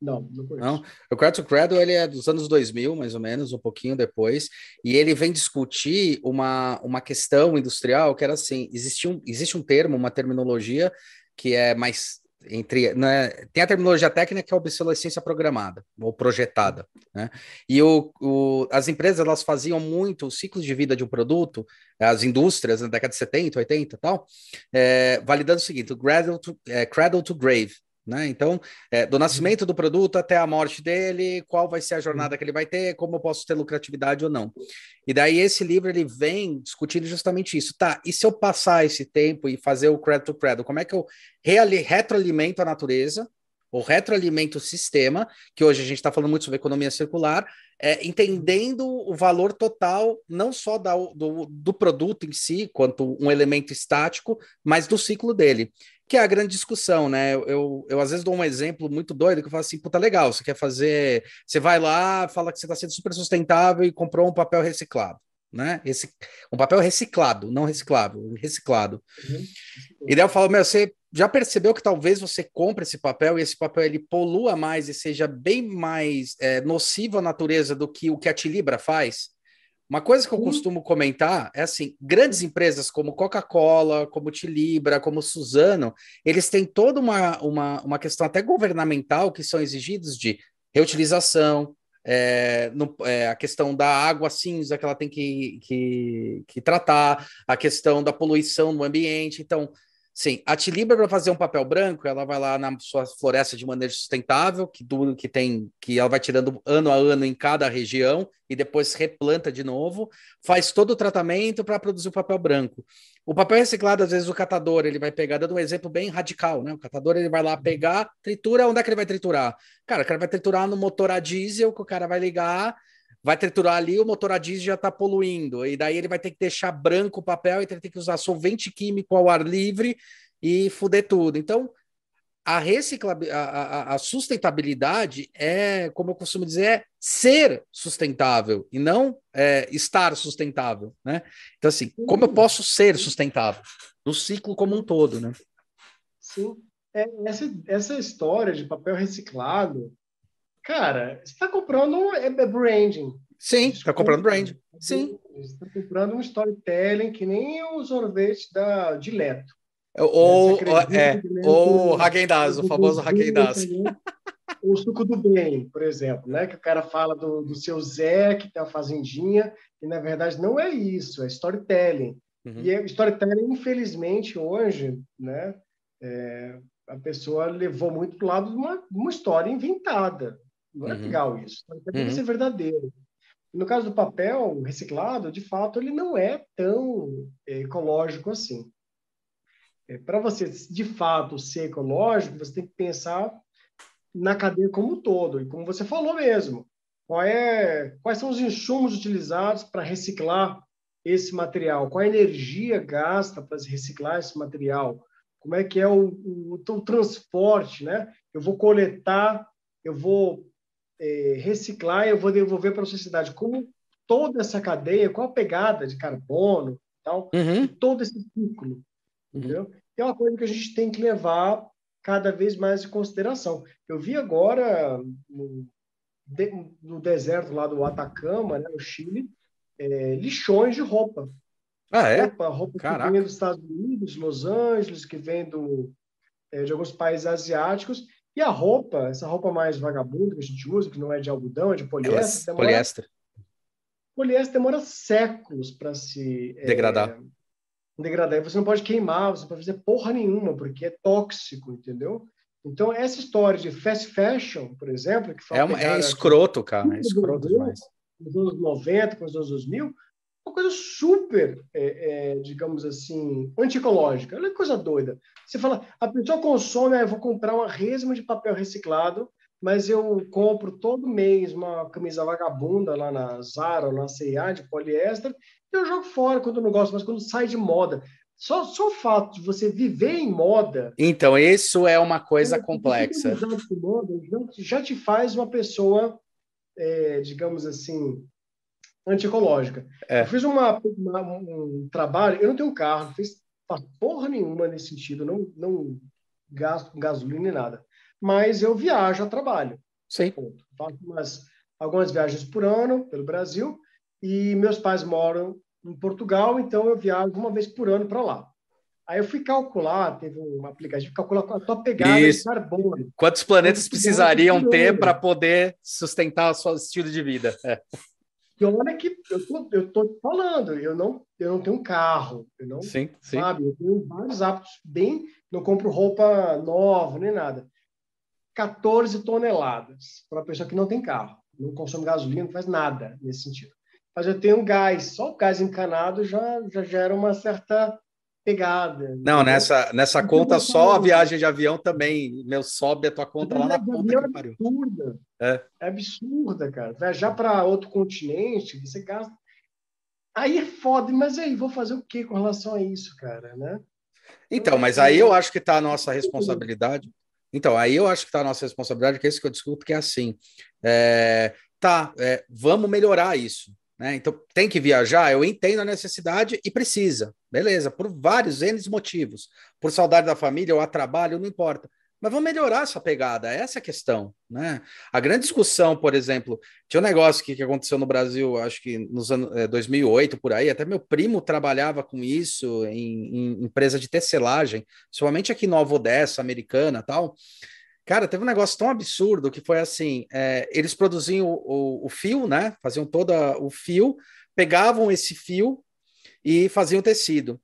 Não, não conheço. Não? O Cradle to Cradle, ele é dos anos 2000, mais ou menos, um pouquinho depois, e ele vem discutir uma, uma questão industrial que era assim, existe um, existe um termo, uma terminologia que é mais entre né, tem a terminologia técnica que é obsolescência programada ou projetada, né? E o, o, as empresas elas faziam muito o ciclo de vida de um produto, as indústrias na década de 70, 80 e tal, é, validando o seguinte: o cradle to, é, cradle to grave, né? Então, é, do nascimento do produto até a morte dele, qual vai ser a jornada que ele vai ter, como eu posso ter lucratividade ou não. E daí esse livro ele vem discutindo justamente isso. Tá, e se eu passar esse tempo e fazer o credit to credit, como é que eu retroalimento a natureza, ou retroalimento o sistema, que hoje a gente está falando muito sobre economia circular, é, entendendo o valor total, não só da, do, do produto em si, quanto um elemento estático, mas do ciclo dele que é a grande discussão, né? Eu, eu, eu, às vezes dou um exemplo muito doido que eu falo assim, puta, legal, você quer fazer, você vai lá, fala que você está sendo super sustentável e comprou um papel reciclado, né? Esse, um papel reciclado, não reciclável, reciclado. Uhum. E daí eu falo, meu, você já percebeu que talvez você compre esse papel e esse papel ele polua mais e seja bem mais é, nocivo à natureza do que o que a Tilibra faz? Uma coisa que eu costumo comentar é assim: grandes empresas como Coca-Cola, como Tilibra, como Suzano, eles têm toda uma, uma, uma questão até governamental que são exigidos de reutilização, é, no, é, a questão da água cinza que ela tem que, que, que tratar, a questão da poluição no ambiente. Então, Sim, a Tilibra para fazer um papel branco, ela vai lá na sua floresta de maneira sustentável, que dura, que tem, que ela vai tirando ano a ano em cada região e depois replanta de novo, faz todo o tratamento para produzir o papel branco. O papel reciclado, às vezes o catador, ele vai pegar, dando um exemplo bem radical, né? O catador ele vai lá pegar, tritura, onde é que ele vai triturar? Cara, o cara vai triturar no motor a diesel, que o cara vai ligar vai triturar ali, o motor a diesel já está poluindo, e daí ele vai ter que deixar branco o papel e ter que usar solvente químico ao ar livre e fuder tudo. Então, a, recicla... A, a, sustentabilidade é, como eu costumo dizer, é ser sustentável e não é, estar sustentável, né? Então, assim, como eu posso ser sustentável no ciclo como um todo, né? Sim. É, essa, essa história de papel reciclado, cara, você está comprando é, é branding. Sim, está comprando branding. Sim. Você está comprando um storytelling que nem o sorvete da Dileto. Ou, é, ou Hagendaz, o famoso Hagendaz. O suco do bem, por exemplo, né? que o cara fala do, do seu Zé, que tem uma fazendinha, e na verdade não é isso, é storytelling. Uhum. E é, storytelling, infelizmente, hoje, né, é, a pessoa levou muito para o lado de uma, uma história inventada. Não é uhum. legal isso. Tem que ser verdadeiro. No caso do papel reciclado, de fato, ele não é tão é, ecológico assim. É, Para você, de fato, ser ecológico, você tem que pensar na cadeia como um todo. E como você falou mesmo, é, quais são os insumos utilizados para reciclar esse material? Qual a energia gasta para reciclar esse material? Como é que é o, o, o transporte, né? Eu vou coletar, eu vou é, reciclar, eu vou devolver para a sociedade. Como toda essa cadeia, qual a pegada de carbono, tal, uhum. todo esse ciclo. Uhum. Entendeu? É uma coisa que a gente tem que levar cada vez mais em consideração. Eu vi agora no, de, no deserto lá do Atacama, né, no Chile, é, lixões de roupa. Ah, é? Roupa, roupa que vem dos Estados Unidos, Los Angeles, que vem do, é, de alguns países asiáticos. E a roupa, essa roupa mais vagabunda que a gente usa, que não é de algodão, é de poliéster. Demora, poliéster. Poliéster demora séculos para se é, degradar degradar. E você não pode queimar, você não pode fazer porra nenhuma, porque é tóxico, entendeu? Então, essa história de fast fashion, por exemplo, que é, uma, é escroto, cara, é escroto demais. Nos anos 90, com os anos 2000, uma coisa super, é, é, digamos assim, antiecológica. Olha que coisa doida. Você fala, a pessoa consome, ah, eu vou comprar uma resma de papel reciclado, mas eu compro todo mês uma camisa vagabunda lá na Zara ou na C&A de poliéster eu jogo fora quando eu não gosto, mas quando sai de moda. Só, só o fato de você viver em moda. Então, isso é uma coisa complexa. Moda, já te faz uma pessoa, é, digamos assim, antiecológica. É. Eu fiz uma, uma, um trabalho, eu não tenho carro, não fiz porra nenhuma nesse sentido, não, não gasto gasolina nem nada. Mas eu viajo a trabalho. Sim. Ponto. Faço umas, algumas viagens por ano pelo Brasil e meus pais moram em Portugal, então eu viajo uma vez por ano para lá. Aí eu fui calcular, teve um aplicativo calcular a tua pegada Isso. de carbono. Quantos planetas precisariam ter para poder sustentar o seu estilo de vida? É. E olha que eu tô, eu tô falando, eu não, eu não tenho um carro, eu não, sim, sim. sabe, eu tenho vários hábitos bem, não compro roupa nova nem nada. 14 toneladas para uma pessoa que não tem carro, não consome gasolina, não faz nada nesse sentido mas eu tenho gás. Só o gás encanado já, já gera uma certa pegada. Não, nessa, nessa conta só a viagem de avião também, meu, sobe a tua conta lá na ponta que pariu. Absurda. É. é absurda, cara. Viajar para outro continente, você gasta. Aí é foda, mas aí, vou fazer o que com relação a isso, cara, né? Então, mas aí eu acho que está a nossa responsabilidade. Então, aí eu acho que está a nossa responsabilidade, que é isso que eu discuto, que é assim. É, tá, é, vamos melhorar isso. Né? Então, tem que viajar, eu entendo a necessidade e precisa, beleza, por vários N motivos. Por saudade da família ou a trabalho, não importa. Mas vamos melhorar essa pegada, essa é a questão. Né? A grande discussão, por exemplo, tinha um negócio que, que aconteceu no Brasil, acho que nos anos é, 2008, por aí, até meu primo trabalhava com isso em, em empresa de tecelagem, somente aqui em Nova Odessa, americana tal. Cara, teve um negócio tão absurdo que foi assim: é, eles produziam o, o, o, fio, né? Faziam todo o fio, pegavam esse fio e faziam tecido.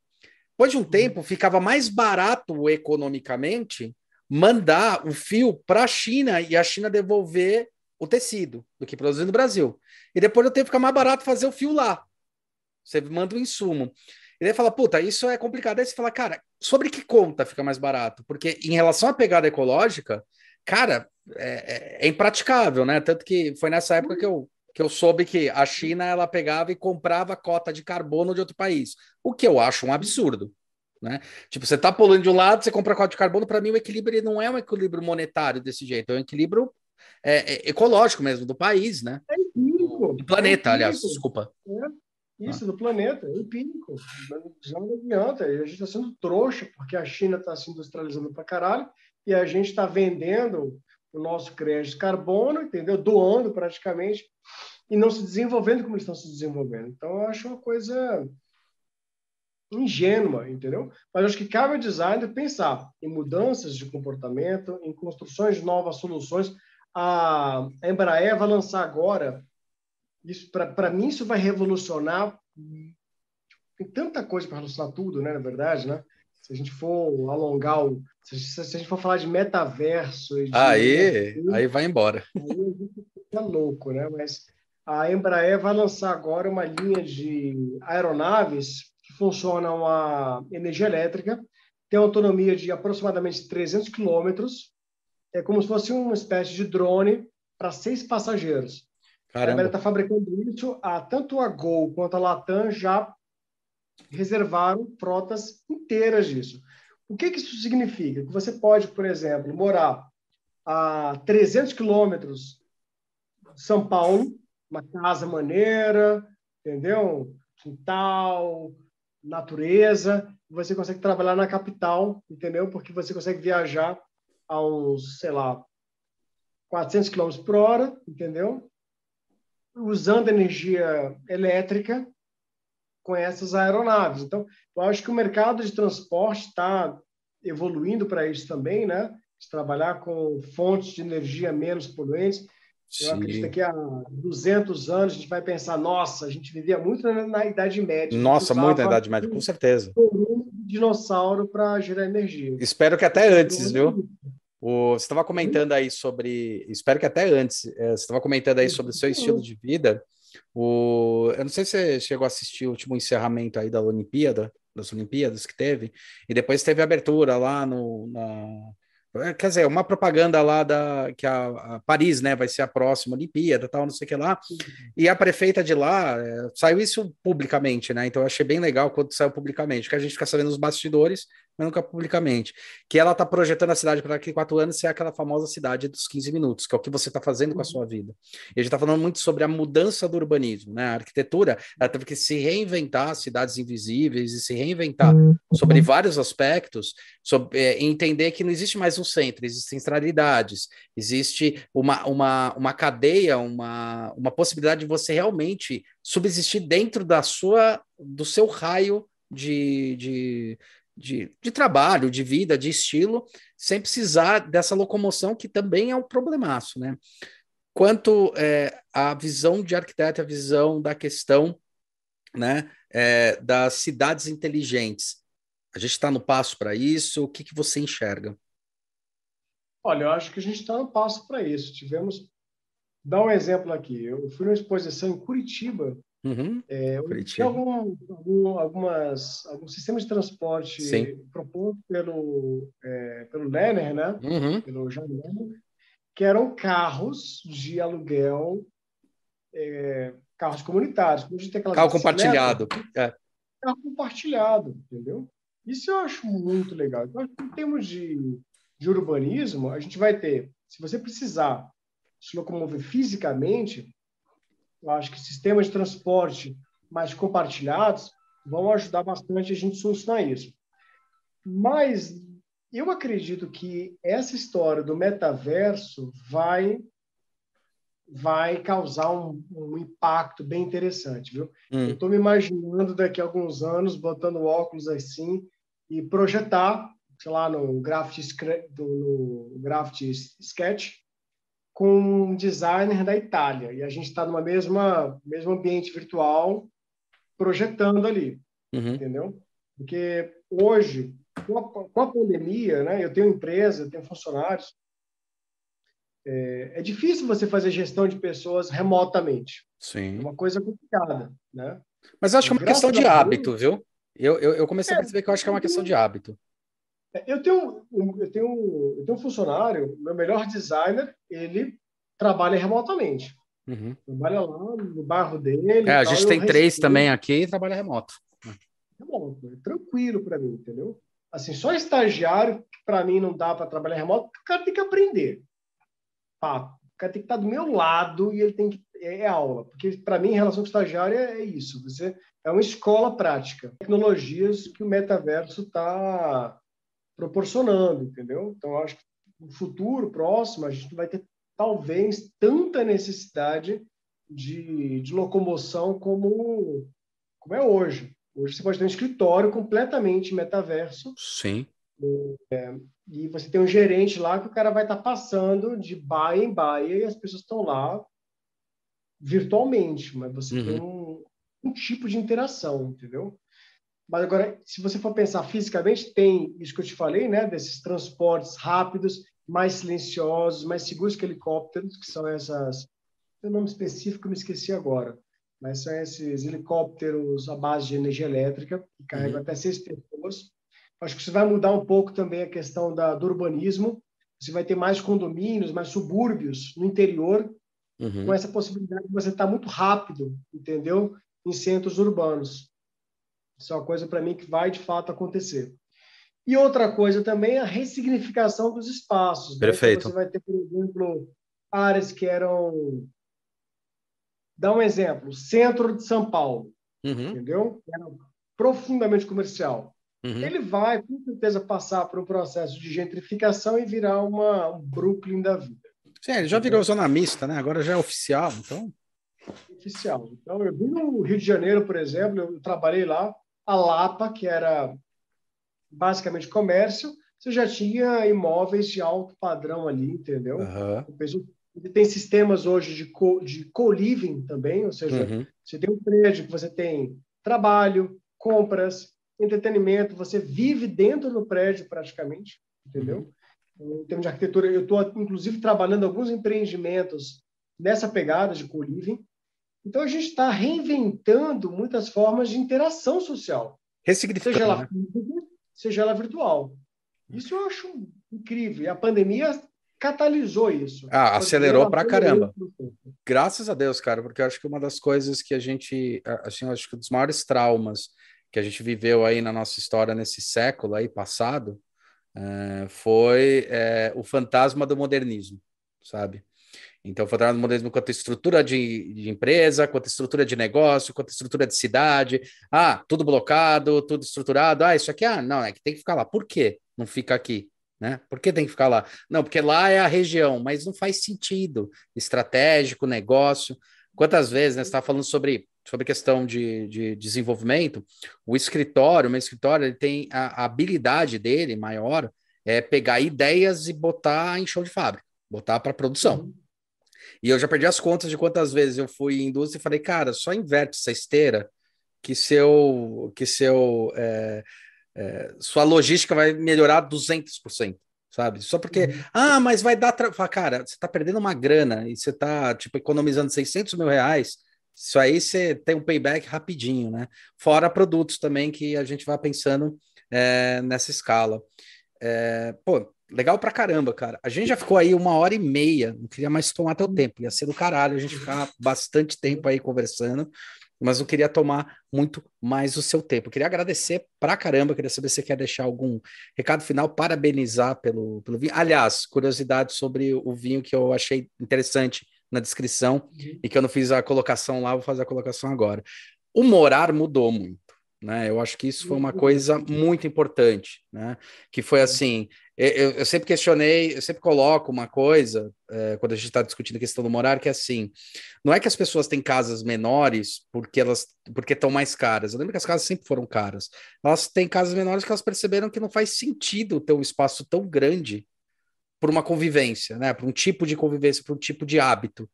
Depois de um uhum. tempo, ficava mais barato economicamente mandar o fio para a China e a China devolver o tecido do que produzir no Brasil. E depois do tempo fica mais barato fazer o fio lá. Você manda o insumo. E fala, puta, isso é complicado. Aí você fala, cara, sobre que conta fica mais barato? Porque em relação à pegada ecológica, cara, é, é, é impraticável, né? Tanto que foi nessa época que eu, que eu soube que a China ela pegava e comprava cota de carbono de outro país, o que eu acho um absurdo. Né? Tipo, você está poluindo de um lado, você compra código de carbono. Para mim, o equilíbrio não é um equilíbrio monetário desse jeito, é um equilíbrio é, é, ecológico mesmo do país, né? É empírico. Do planeta, é aliás, desculpa. É, isso, ah. do planeta, é empírico. Já não adianta. A gente está sendo trouxa, porque a China está se industrializando para caralho e a gente está vendendo o nosso crédito de carbono, entendeu? Doando praticamente e não se desenvolvendo como estão se desenvolvendo. Então, eu acho uma coisa ingênua, entendeu? Mas acho que cabe ao designer pensar em mudanças de comportamento, em construções de novas soluções. A Embraer vai lançar agora, isso para mim isso vai revolucionar. Tem tanta coisa para revolucionar tudo, né? Na verdade, né? Se a gente se alongar o, se, a gente for falar de metaverso, de, aí, aí vai embora. Aí a gente fica louco, né? Mas a Embraer vai lançar agora uma linha de aeronaves funcionam a energia elétrica, tem autonomia de aproximadamente 300 quilômetros, é como se fosse uma espécie de drone para seis passageiros. Caramba. A Embraer está fabricando isso, a, tanto a Gol quanto a Latam já reservaram frotas inteiras disso. O que, que isso significa? Que você pode, por exemplo, morar a 300 quilômetros de São Paulo, uma casa maneira, entendeu? Quintal, natureza, você consegue trabalhar na capital, entendeu? Porque você consegue viajar a uns, sei lá, 400 km por hora, entendeu? Usando energia elétrica com essas aeronaves. Então, eu acho que o mercado de transporte está evoluindo para isso também, né? De trabalhar com fontes de energia menos poluentes. Sim. Eu acredito que há 200 anos a gente vai pensar, nossa, a gente vivia muito na, na Idade Média. Nossa, muito na Idade Média, com certeza. Um dinossauro para gerar energia. Espero que até antes, viu? O, você estava comentando aí sobre. Espero que até antes. É, você estava comentando aí sobre o seu estilo de vida. O, eu não sei se você chegou a assistir o último encerramento aí da Olimpíada, das Olimpíadas que teve, e depois teve a abertura lá no, na, quer dizer, uma propaganda lá da que a, a, Paris, né, vai ser a próxima Olimpíada, tal, não sei o que lá. E a prefeita de lá é, saiu isso publicamente, né? Então eu achei bem legal quando saiu publicamente, porque a gente fica sabendo nos bastidores, mas nunca publicamente. Que ela tá projetando a cidade para daqui a quatro anos ser aquela famosa cidade dos 15 minutos, que é o que você está fazendo com a sua vida. E a gente está falando muito sobre a mudança do urbanismo, né? A arquitetura ela teve que se reinventar, cidades invisíveis, e se reinventar sobre vários aspectos, sobre, é, entender que não existe mais um centro, existem centralidades, existe uma, uma, uma cadeia, uma, uma possibilidade de você realmente subsistir dentro da sua, do seu raio de, de, de, de trabalho, de vida, de estilo, sem precisar dessa locomoção que também é um problemaço, né? Quanto é, a visão de arquiteto, a visão da questão né, é, das cidades inteligentes, a gente está no passo para isso? O que, que você enxerga? Olha, eu acho que a gente está no passo para isso. Tivemos. Dá um exemplo aqui. Eu fui numa exposição em Curitiba. Uhum. É, Curitiba. Algum, algum, algumas, algum sistema de transporte Sim. proposto pelo, é, pelo Lerner, né? Uhum. Pelo Jean Lerner, que eram carros de aluguel, é, carros comunitários. Carro compartilhado. É. Carro compartilhado, entendeu? Isso eu acho muito legal. Então, em termos de, de urbanismo, a gente vai ter, se você precisar se locomover fisicamente, eu acho que sistemas de transporte mais compartilhados vão ajudar bastante a gente solucionar isso. Mas eu acredito que essa história do metaverso vai vai causar um, um impacto bem interessante, viu? Hum. Eu estou me imaginando daqui a alguns anos botando óculos assim e projetar, sei lá, no Graphite, no Graphite Sketch com um designer da Itália e a gente está numa mesma mesmo ambiente virtual projetando ali, uhum. entendeu? Porque hoje com a, com a pandemia, né? Eu tenho empresa, eu tenho funcionários é, é, difícil você fazer gestão de pessoas remotamente. Sim. É uma coisa complicada, né? Mas eu acho que é uma questão de hábito, viu? Eu, eu, eu comecei é, a perceber que eu acho que é uma questão de hábito. É, eu tenho, eu tenho, eu tenho um funcionário, meu melhor designer, ele trabalha remotamente. Uhum. Trabalha lá no bairro dele. É, a gente tem três também aqui e trabalha remoto. remoto, é tranquilo para mim, entendeu? Assim, só estagiário, para mim não dá para trabalhar remoto, o cara tem que aprender. O cara tem que estar do meu lado e ele tem que é, é aula, porque para mim, em relação ao estagiário, é, é, isso. Você é uma escola prática, tecnologias que o metaverso está proporcionando, entendeu? Então, acho que no futuro próximo a gente vai ter talvez tanta necessidade de, de locomoção como, como é hoje. Hoje você pode ter um escritório completamente metaverso. Sim. É, e você tem um gerente lá que o cara vai estar tá passando de baia em baia e as pessoas estão lá virtualmente, mas você uhum. tem um, um, tipo de interação, entendeu? Mas agora, se você for pensar fisicamente, tem isso que eu te falei, né, desses transportes rápidos, mais silenciosos, mais seguros que helicópteros, que são essas, tem um nome específico, eu me esqueci agora, mas são esses helicópteros à base de energia elétrica, que carregam uhum. até seis pessoas. Acho que isso vai mudar um pouco também a questão da, do urbanismo. Você vai ter mais condomínios, mais subúrbios no interior, uhum. com essa possibilidade de você estar muito rápido, entendeu? Em centros urbanos. Isso é uma coisa para mim que vai de fato acontecer. E outra coisa também é a ressignificação dos espaços. Né? Perfeito. Então, você vai ter, por exemplo, áreas que eram. Dá um exemplo: centro de São Paulo, uhum. entendeu? Era profundamente comercial. Uhum. Ele vai, com certeza, passar por um processo de gentrificação e virar uma, um Brooklyn da vida. Sim, ele já virou zona mista, né? Agora já é oficial, então. Oficial. Então, eu vi no Rio de Janeiro, por exemplo, eu trabalhei lá, a Lapa, que era basicamente comércio, você já tinha imóveis de alto padrão ali, entendeu? Uhum. Tem sistemas hoje de, co, de co-living também, ou seja, uhum. você tem um prédio que você tem trabalho, compras, entretenimento, você vive dentro do prédio praticamente, entendeu? Uhum em termos de arquitetura. Eu estou, inclusive, trabalhando alguns empreendimentos nessa pegada de co-living. Então, a gente está reinventando muitas formas de interação social. Seja ela né? física, seja ela virtual. Isso eu acho incrível. E a pandemia catalisou isso. Ah, acelerou para caramba. Graças a Deus, cara, porque eu acho que uma das coisas que a gente, assim, acho que um dos maiores traumas que a gente viveu aí na nossa história nesse século aí passado é, foi é, o fantasma do modernismo, sabe? Então, o fantasma do modernismo quanto estrutura de, de, empresa, quanto estrutura de negócio, quanto estrutura de cidade. Ah, tudo blocado, tudo estruturado. Ah, isso aqui, ah, não, é que tem que ficar lá. Por quê não fica aqui? Né? Por que tem que ficar lá? Não, porque lá é a região, mas não faz sentido. Estratégico, negócio. Quantas vezes, né, você está falando sobre, sobre questão de, de desenvolvimento, o escritório, o meu escritório, ele tem a, a habilidade dele maior é pegar ideias e botar em show de fábrica, botar para produção. Uhum. E eu já perdi as contas de quantas vezes eu fui em indústria e falei, cara, só inverte essa esteira que seu, que seu, é, é, sua logística vai melhorar 200% sabe? Só porque, uhum. ah, mas vai dar. Tra... Cara, você tá perdendo uma grana e você tá, tipo, economizando 600 mil reais. Isso aí você tem um payback rapidinho, né? Fora produtos também que a gente vai pensando é, nessa escala. É, pô, legal pra caramba, cara. A gente já ficou aí uma hora e meia, não queria mais tomar teu tempo, ia ser do caralho a gente ficar bastante tempo aí conversando mas não queria tomar muito mais o seu tempo. queria agradecer pra caramba, queria saber se você quer deixar algum recado final, parabenizar pelo, pelo vinho. Aliás, curiosidade sobre o vinho que eu achei interessante na descrição uhum. e que eu não fiz a colocação lá, vou fazer a colocação agora. O morar mudou muito. Né? Eu acho que isso foi uma coisa muito importante, né? Que foi assim, eu, eu, sempre questionei, eu sempre coloco uma coisa, é, quando a gente está discutindo a questão do morar, que é assim: não é que as pessoas têm casas menores porque elas porque estão mais caras. Eu lembro que as casas sempre foram caras. Elas têm casas menores que elas perceberam que não faz sentido ter um espaço tão grande para uma convivência, né? Para um tipo de convivência, para um tipo de hábito.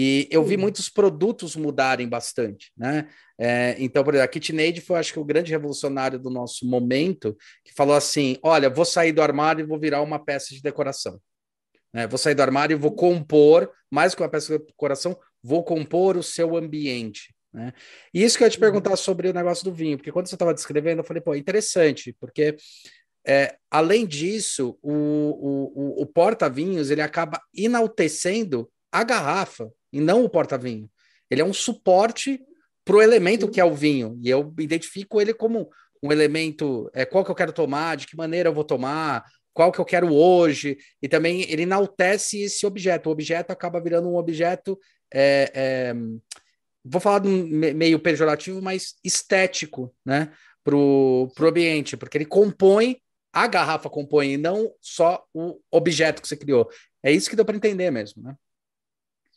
E eu vi muitos produtos mudarem bastante, né? É, então, por exemplo, a KitchenAid foi, acho que, o grande revolucionário do nosso momento, que falou assim: olha, vou sair do armário e vou virar uma peça de decoração. É, vou sair do armário e vou compor, mais que uma peça de decoração, vou compor o seu ambiente. Né? E isso que eu ia te perguntar sobre o negócio do vinho, porque quando você estava descrevendo, eu falei, pô, interessante, porque é, além disso, o, o, o, o porta-vinhos ele acaba enaltecendo a garrafa e não o porta-vinho. Ele é um suporte para o elemento que é o vinho. E eu identifico ele como um elemento, é, qual que eu quero tomar, de que maneira eu vou tomar, qual que eu quero hoje, e também ele enaltece esse objeto. O objeto acaba virando um objeto, é, é, vou falar meio pejorativo, mas estético, né, para o ambiente, porque ele compõe, a garrafa compõe, e não só o objeto que você criou. É isso que deu para entender mesmo, né?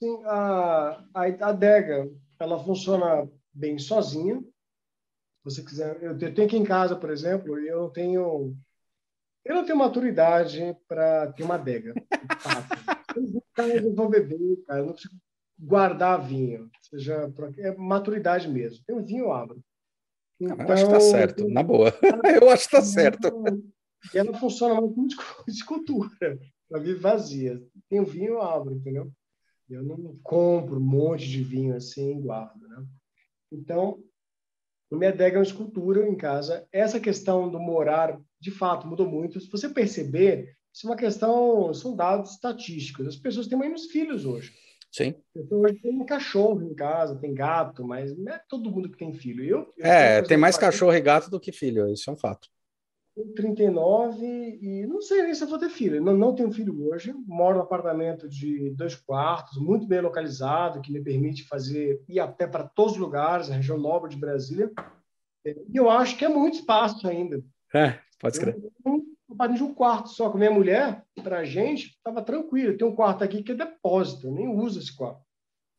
Sim, a, a adega, ela funciona bem sozinha. Se você quiser, eu tenho aqui em casa, por exemplo, eu tenho eu não tenho maturidade para ter uma adega. <laughs> eu vou beber, cara, eu não consigo guardar vinho. Seja, é maturidade mesmo. Tem um vinho, eu abro. Então, <laughs> eu acho que tá então, certo, na boa. eu acho que tá certo. E ela funciona muito como <laughs> escultura, para vir vazia. Tem um vinho, eu abro, entendeu? Eu não compro um monte de vinho assim e guardo, né? Então, a minha adega é uma escultura em casa. Essa questão do morar, de fato, mudou muito. Se você perceber, isso é uma questão, são dados estatísticos. As pessoas têm menos filhos hoje. Sim. Hoje tem um cachorro em casa, tem gato, mas não é todo mundo que tem filho. Eu, eu é, tem mais cachorro e gato do que filho, isso é um fato. Tenho 39 e não sei nem se eu vou ter filho. Não, não tenho filho hoje. Moro num apartamento de dois quartos, muito bem localizado, que me permite fazer ir a pé para todos os lugares, a região nobre de Brasília. E eu acho que é muito espaço ainda. É, pode escrever. De um quarto só com minha mulher, para a gente, estava tranquilo. Tem um quarto aqui que é depósito, eu nem uso esse quarto.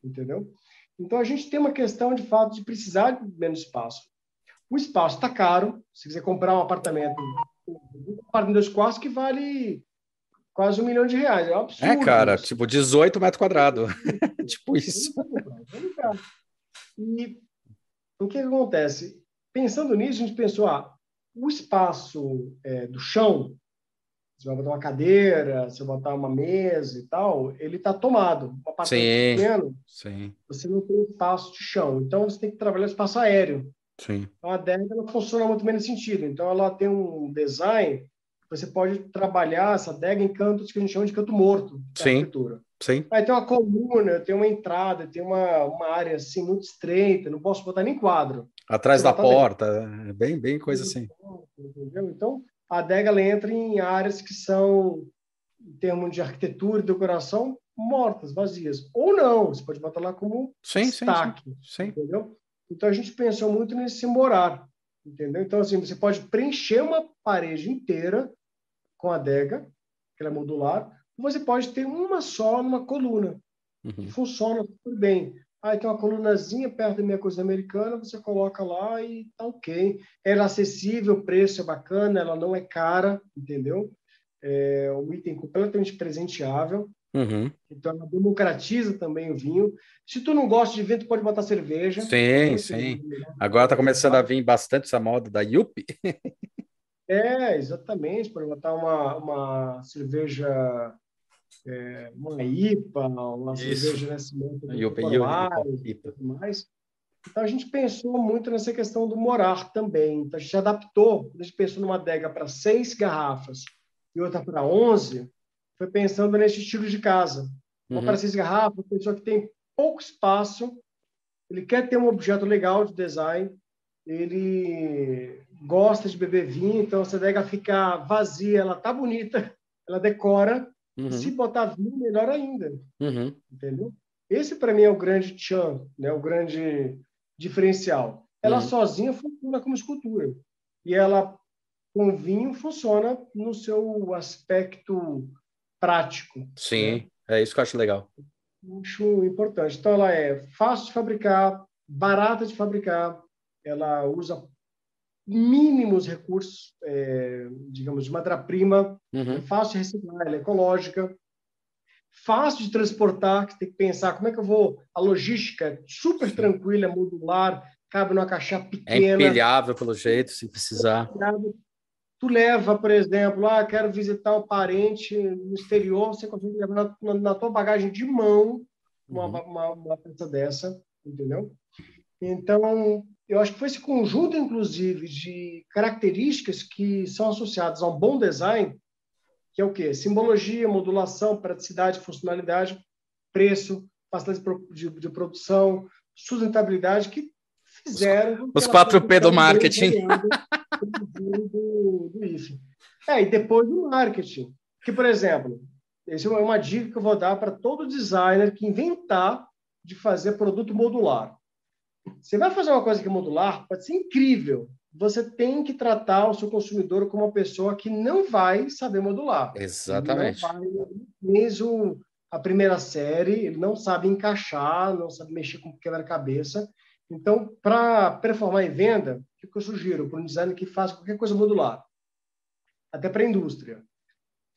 Entendeu? Então a gente tem uma questão de fato de precisar de menos espaço. O espaço está caro. Se quiser comprar um apartamento, um apartamento de dois quartos que vale quase um milhão de reais. É um absurdo. É, cara, isso. tipo 18 metros quadrados. <laughs> tipo isso. E o que acontece? Pensando nisso, a gente pensou, ah, o espaço é, do chão, você vai botar uma cadeira, você vai botar uma mesa e tal, ele está tomado. Um apartamento sim, pequeno, sim. você não tem espaço de chão. Então, você tem que trabalhar espaço aéreo. Sim. Então, a DEG ela funciona muito bem nesse sentido. Então, ela tem um design você pode trabalhar essa adega em cantos que a gente chama de canto morto da Sim. arquitetura. Sim. Aí tem uma coluna, tem uma entrada, tem uma, uma área assim muito estreita, não posso botar nem quadro. Atrás da porta, é bem, bem coisa assim. Entendeu? Então, a adega ela entra em áreas que são, em termos de arquitetura e decoração, mortas, vazias. Ou não, você pode botar lá como sim, destaque. Sim, sim. Entendeu? Então, a gente pensou muito nesse morar. Entendeu? Então, assim, você pode preencher uma parede inteira com a adega, que ela é modular, você pode ter uma só numa coluna. Uhum. Funciona super bem. Aí tem uma colunazinha perto da minha coisa americana, você coloca lá e tá ok. Ela é acessível, o preço é bacana, ela não é cara, entendeu? É um item completamente presenteável. Uhum. Então, ela democratiza também o vinho. Se tu não gosta de vinho, tu pode botar cerveja. Sim, sim. Agora está começando a vir bastante essa moda da Yuppie. É, exatamente, para botar uma, uma cerveja, é, uma IPA, uma Isso. cerveja Nascimento mais. Então a gente pensou muito nessa questão do morar também. Então a gente adaptou, a gente pensou numa adega para seis garrafas e outra para onze, foi pensando nesse estilo de casa. Uma uhum. para seis garrafas, pessoa que tem pouco espaço, ele quer ter um objeto legal de design, ele gosta de beber vinho, então essa adega fica vazia, ela tá bonita, <laughs> ela decora. Uhum. Se botar vinho, melhor ainda. Uhum. Entendeu? Esse, para mim, é o grande tchan, né? o grande diferencial. Ela uhum. sozinha funciona como escultura. E ela, com vinho, funciona no seu aspecto prático. Sim, né? é isso que eu acho legal. Acho importante. Então, ela é fácil de fabricar, barata de fabricar, ela usa mínimos recursos, é, digamos, de matéria-prima, uhum. é fácil de reciclar, ela é ecológica, fácil de transportar, que tem que pensar como é que eu vou, a logística é super Sim. tranquila, modular, cabe numa caixa é pequena. É empilhável pelo jeito, se precisar. Tu leva, por exemplo, ah, quero visitar o parente no exterior, você consegue levar na, na tua bagagem de mão uma, uhum. uma, uma peça dessa, entendeu? Então, eu acho que foi esse conjunto, inclusive, de características que são associadas a um bom design, que é o quê? Simbologia, modulação, praticidade, funcionalidade, preço, facilidade de, de produção, sustentabilidade, que fizeram. Os 4P do marketing. Do, do IFE. É, e depois do marketing. Que, por exemplo, essa é uma dica que eu vou dar para todo designer que inventar de fazer produto modular. Você vai fazer uma coisa que é modular, pode ser incrível. Você tem que tratar o seu consumidor como uma pessoa que não vai saber modular. Exatamente. Ele não vai, mesmo a primeira série, ele não sabe encaixar, não sabe mexer com quebra-cabeça. Então, para performar em venda, o que eu sugiro para um designer que faz qualquer coisa modular? Até para a indústria.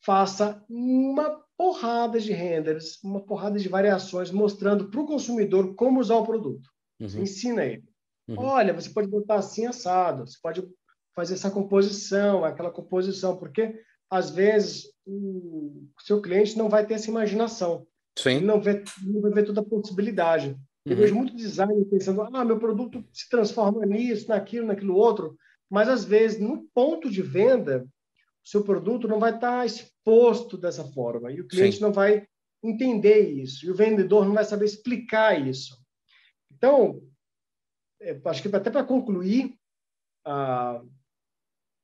Faça uma porrada de renders, uma porrada de variações, mostrando para o consumidor como usar o produto. Uhum. Ensina ele. Uhum. Olha, você pode botar assim assado, você pode fazer essa composição, aquela composição, porque às vezes o seu cliente não vai ter essa imaginação. Sim. Não, vê, não vai ver toda a possibilidade. Uhum. Eu vejo muito design pensando, ah, meu produto se transforma nisso, naquilo, naquilo outro, mas às vezes no ponto de venda, o seu produto não vai estar exposto dessa forma e o cliente Sim. não vai entender isso e o vendedor não vai saber explicar isso. Então, é, acho que até para concluir a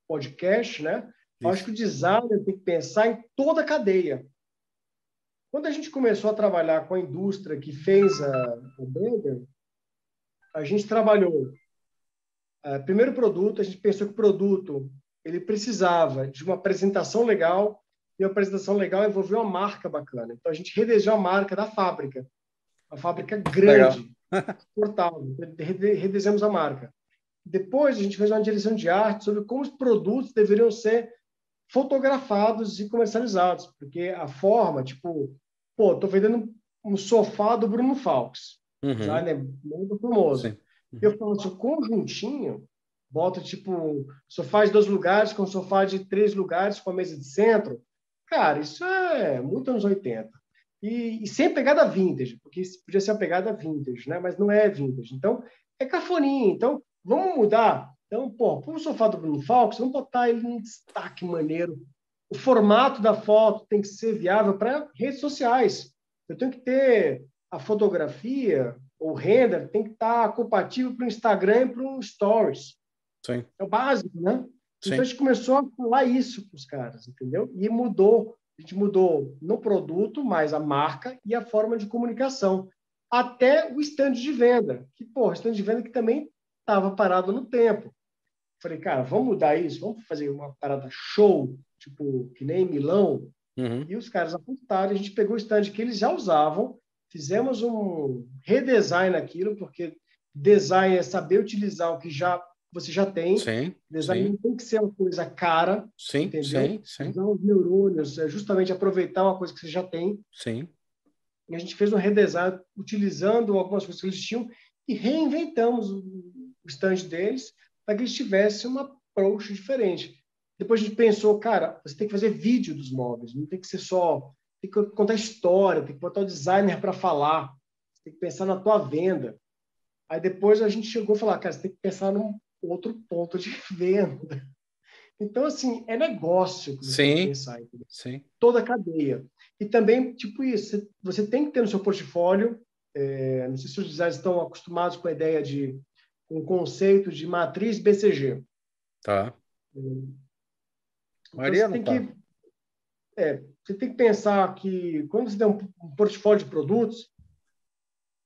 podcast, né? Acho que o designer tem que pensar em toda a cadeia. Quando a gente começou a trabalhar com a indústria que fez a, o Bender, a gente trabalhou uh, primeiro produto, a gente pensou que o produto ele precisava de uma apresentação legal e a apresentação legal envolveu uma marca bacana. Então a gente redesenhou a marca da fábrica, uma fábrica grande, portável. Redesenhamos a marca. Depois a gente fez uma direção de arte sobre como os produtos deveriam ser fotografados e comercializados, porque a forma, tipo, pô, tô vendendo um sofá do Bruno Falks, uhum. né? Muito famoso. Uhum. Eu falo assim, conjuntinho, bota tipo sofá de dois lugares com sofá de três lugares com a mesa de centro. Cara, isso é muito anos 80. E, e sem pegada vintage, porque isso podia ser uma pegada vintage, né? Mas não é vintage. Então, é cafoninha. Então, vamos mudar então, pô, para o sofá do Bruno Falcos, vamos botar ele em destaque maneiro. O formato da foto tem que ser viável para redes sociais. Eu tenho que ter a fotografia, o render, tem que estar tá compatível para o Instagram e para o Stories. Sim. É o básico, né? Sim. Então a gente começou a falar isso para os caras, entendeu? E mudou. A gente mudou no produto, mas a marca e a forma de comunicação. Até o stand de venda, que, o stand de venda que também estava parado no tempo. Falei, cara, vamos mudar isso, vamos fazer uma parada show, tipo, que nem Milão. Uhum. E os caras apontaram, a gente pegou o stand que eles já usavam, fizemos um redesign naquilo, porque design é saber utilizar o que já você já tem. Sim, design sim. tem que ser uma coisa cara. Sim, entendeu? sim, sim. Usar os neurônios, é justamente aproveitar uma coisa que você já tem. Sim. E a gente fez um redesign utilizando algumas coisas que eles tinham e reinventamos o stand deles para que eles tivessem uma approach diferente. Depois a gente pensou, cara, você tem que fazer vídeo dos móveis, não tem que ser só. Tem que contar história, tem que botar o designer para falar, você tem que pensar na tua venda. Aí depois a gente chegou a falar, cara, você tem que pensar num outro ponto de <laughs> venda. Então, assim, é negócio que você sim, tem que pensar. Entendeu? Sim. Toda a cadeia. E também, tipo isso, você tem que ter no seu portfólio, é, não sei se os designers estão acostumados com a ideia de um conceito de matriz BCG. Tá. Então, Maria, você tem tá. que é, você tem que pensar que quando você tem um, portfólio de produtos,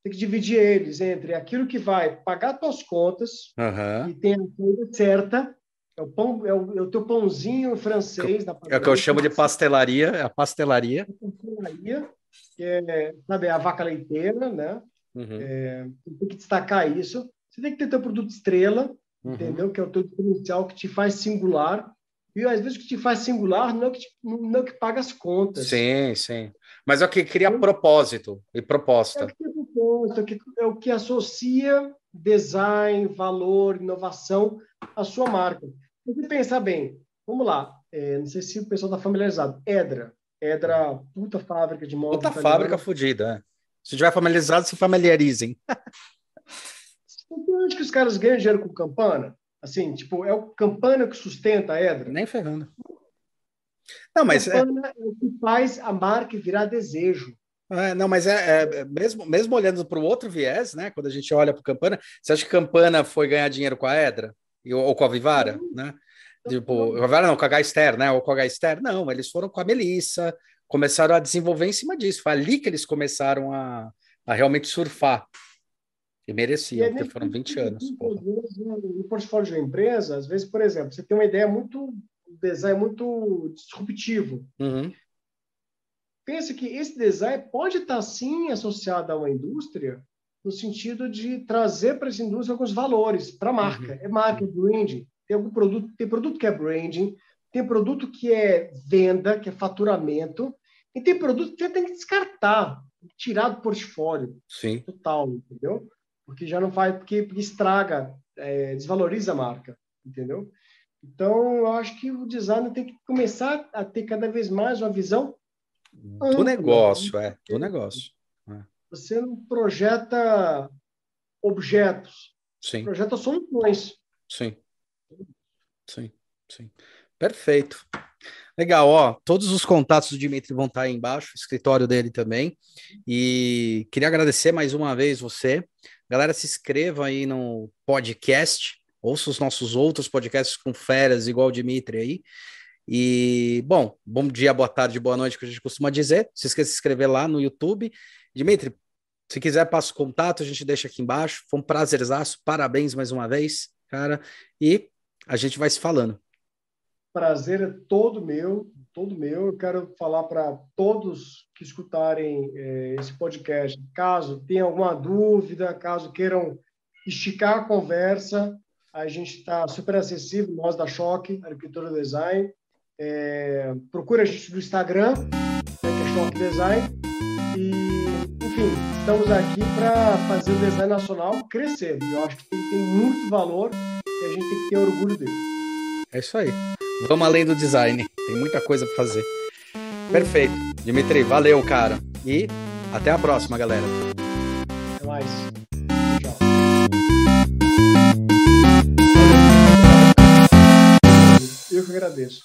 tem que dividir eles entre aquilo que vai pagar suas contas uhum. e tem a coisa certa, é o, pão, é o, é o teu pãozinho francês. Da é o que eu chamo de pastelaria, é a pastelaria. A pastelaria, que é, sabe, a vaca leiteira, né? Uhum. É, tem que destacar isso. Você tem que ter teu produto estrela, uhum. entendeu? Que é o teu diferencial que te faz singular. E às vezes o que te faz singular não é o que, te, não é que paga as contas. Sim, sim. Mas é o que cria propósito e proposta. É o que cria propósito, é o que associa design, valor, inovação à sua marca. Você pensar bem, vamos lá, é, não sei se o pessoal está familiarizado. Edra. Edra, puta fábrica de móveis. Puta fábrica fodida. É. Se tiver familiarizado, se familiarizem. <laughs> Então, acho que os caras ganham dinheiro com campana. Assim, tipo, é o campana que sustenta a Edra. Nem ferrando. Não, mas campana é... é o que faz a marca virar desejo. É, não, mas é, é, mesmo, mesmo olhando para o outro viés, né? Quando a gente olha para o Campana, você acha que Campana foi ganhar dinheiro com a Edra ou com a Vivara, né? Tipo, a Vivara não, com a Gaister, né? Ou com a Gaister, não, eles foram com a Melissa, começaram a desenvolver em cima disso. Foi ali que eles começaram a, a realmente surfar. E mereciam, e porque foram 20 anos. No portfólio de uma empresa, às vezes, por exemplo, você tem uma ideia muito, design muito disruptivo. Uhum pensa que esse design pode estar sim associado a uma indústria no sentido de trazer para essa indústria alguns valores para a marca. Uhum. É marca, é branding. Tem algum produto, tem produto que é branding, tem produto que é venda, que é faturamento, e tem produto que você tem que descartar, tirar do portfólio. Sim. Total, entendeu? Porque já não faz, porque, porque estraga, é, desvaloriza a marca, entendeu? Então, eu acho que o design tem que começar a ter cada vez mais uma visão do negócio, é, do negócio. É. Você não projeta objetos, sim. projeta soluções. Sim, sim, sim. Perfeito. Legal, ó, todos os contatos do Dimitri vão estar aí embaixo, o escritório dele também. E queria agradecer mais uma vez você. Galera, se inscreva aí no podcast, ouça os nossos outros podcasts com feras igual o Dimitri aí. E, bom, bom dia, boa tarde, boa noite, que a gente costuma dizer. Se esqueça de se inscrever lá no YouTube. Dimitri, se quiser, passa o contato, a gente deixa aqui embaixo. Foi um prazerzaço, parabéns mais uma vez, cara. E a gente vai se falando. Prazer é todo meu, todo meu. Eu quero falar para todos que escutarem é, esse podcast, caso tenham alguma dúvida, caso queiram esticar a conversa, a gente está super acessível, nós da Choque, Arquitetura Design. É, procura a gente no Instagram, né, que é Shock Design. E, enfim, estamos aqui para fazer o design nacional crescer. Eu acho que ele tem muito valor e a gente tem que ter orgulho dele. É isso aí. Vamos além do design. Tem muita coisa para fazer. Perfeito. Dimitri, valeu, cara. E até a próxima, galera. Até mais. Tchau. Eu que agradeço.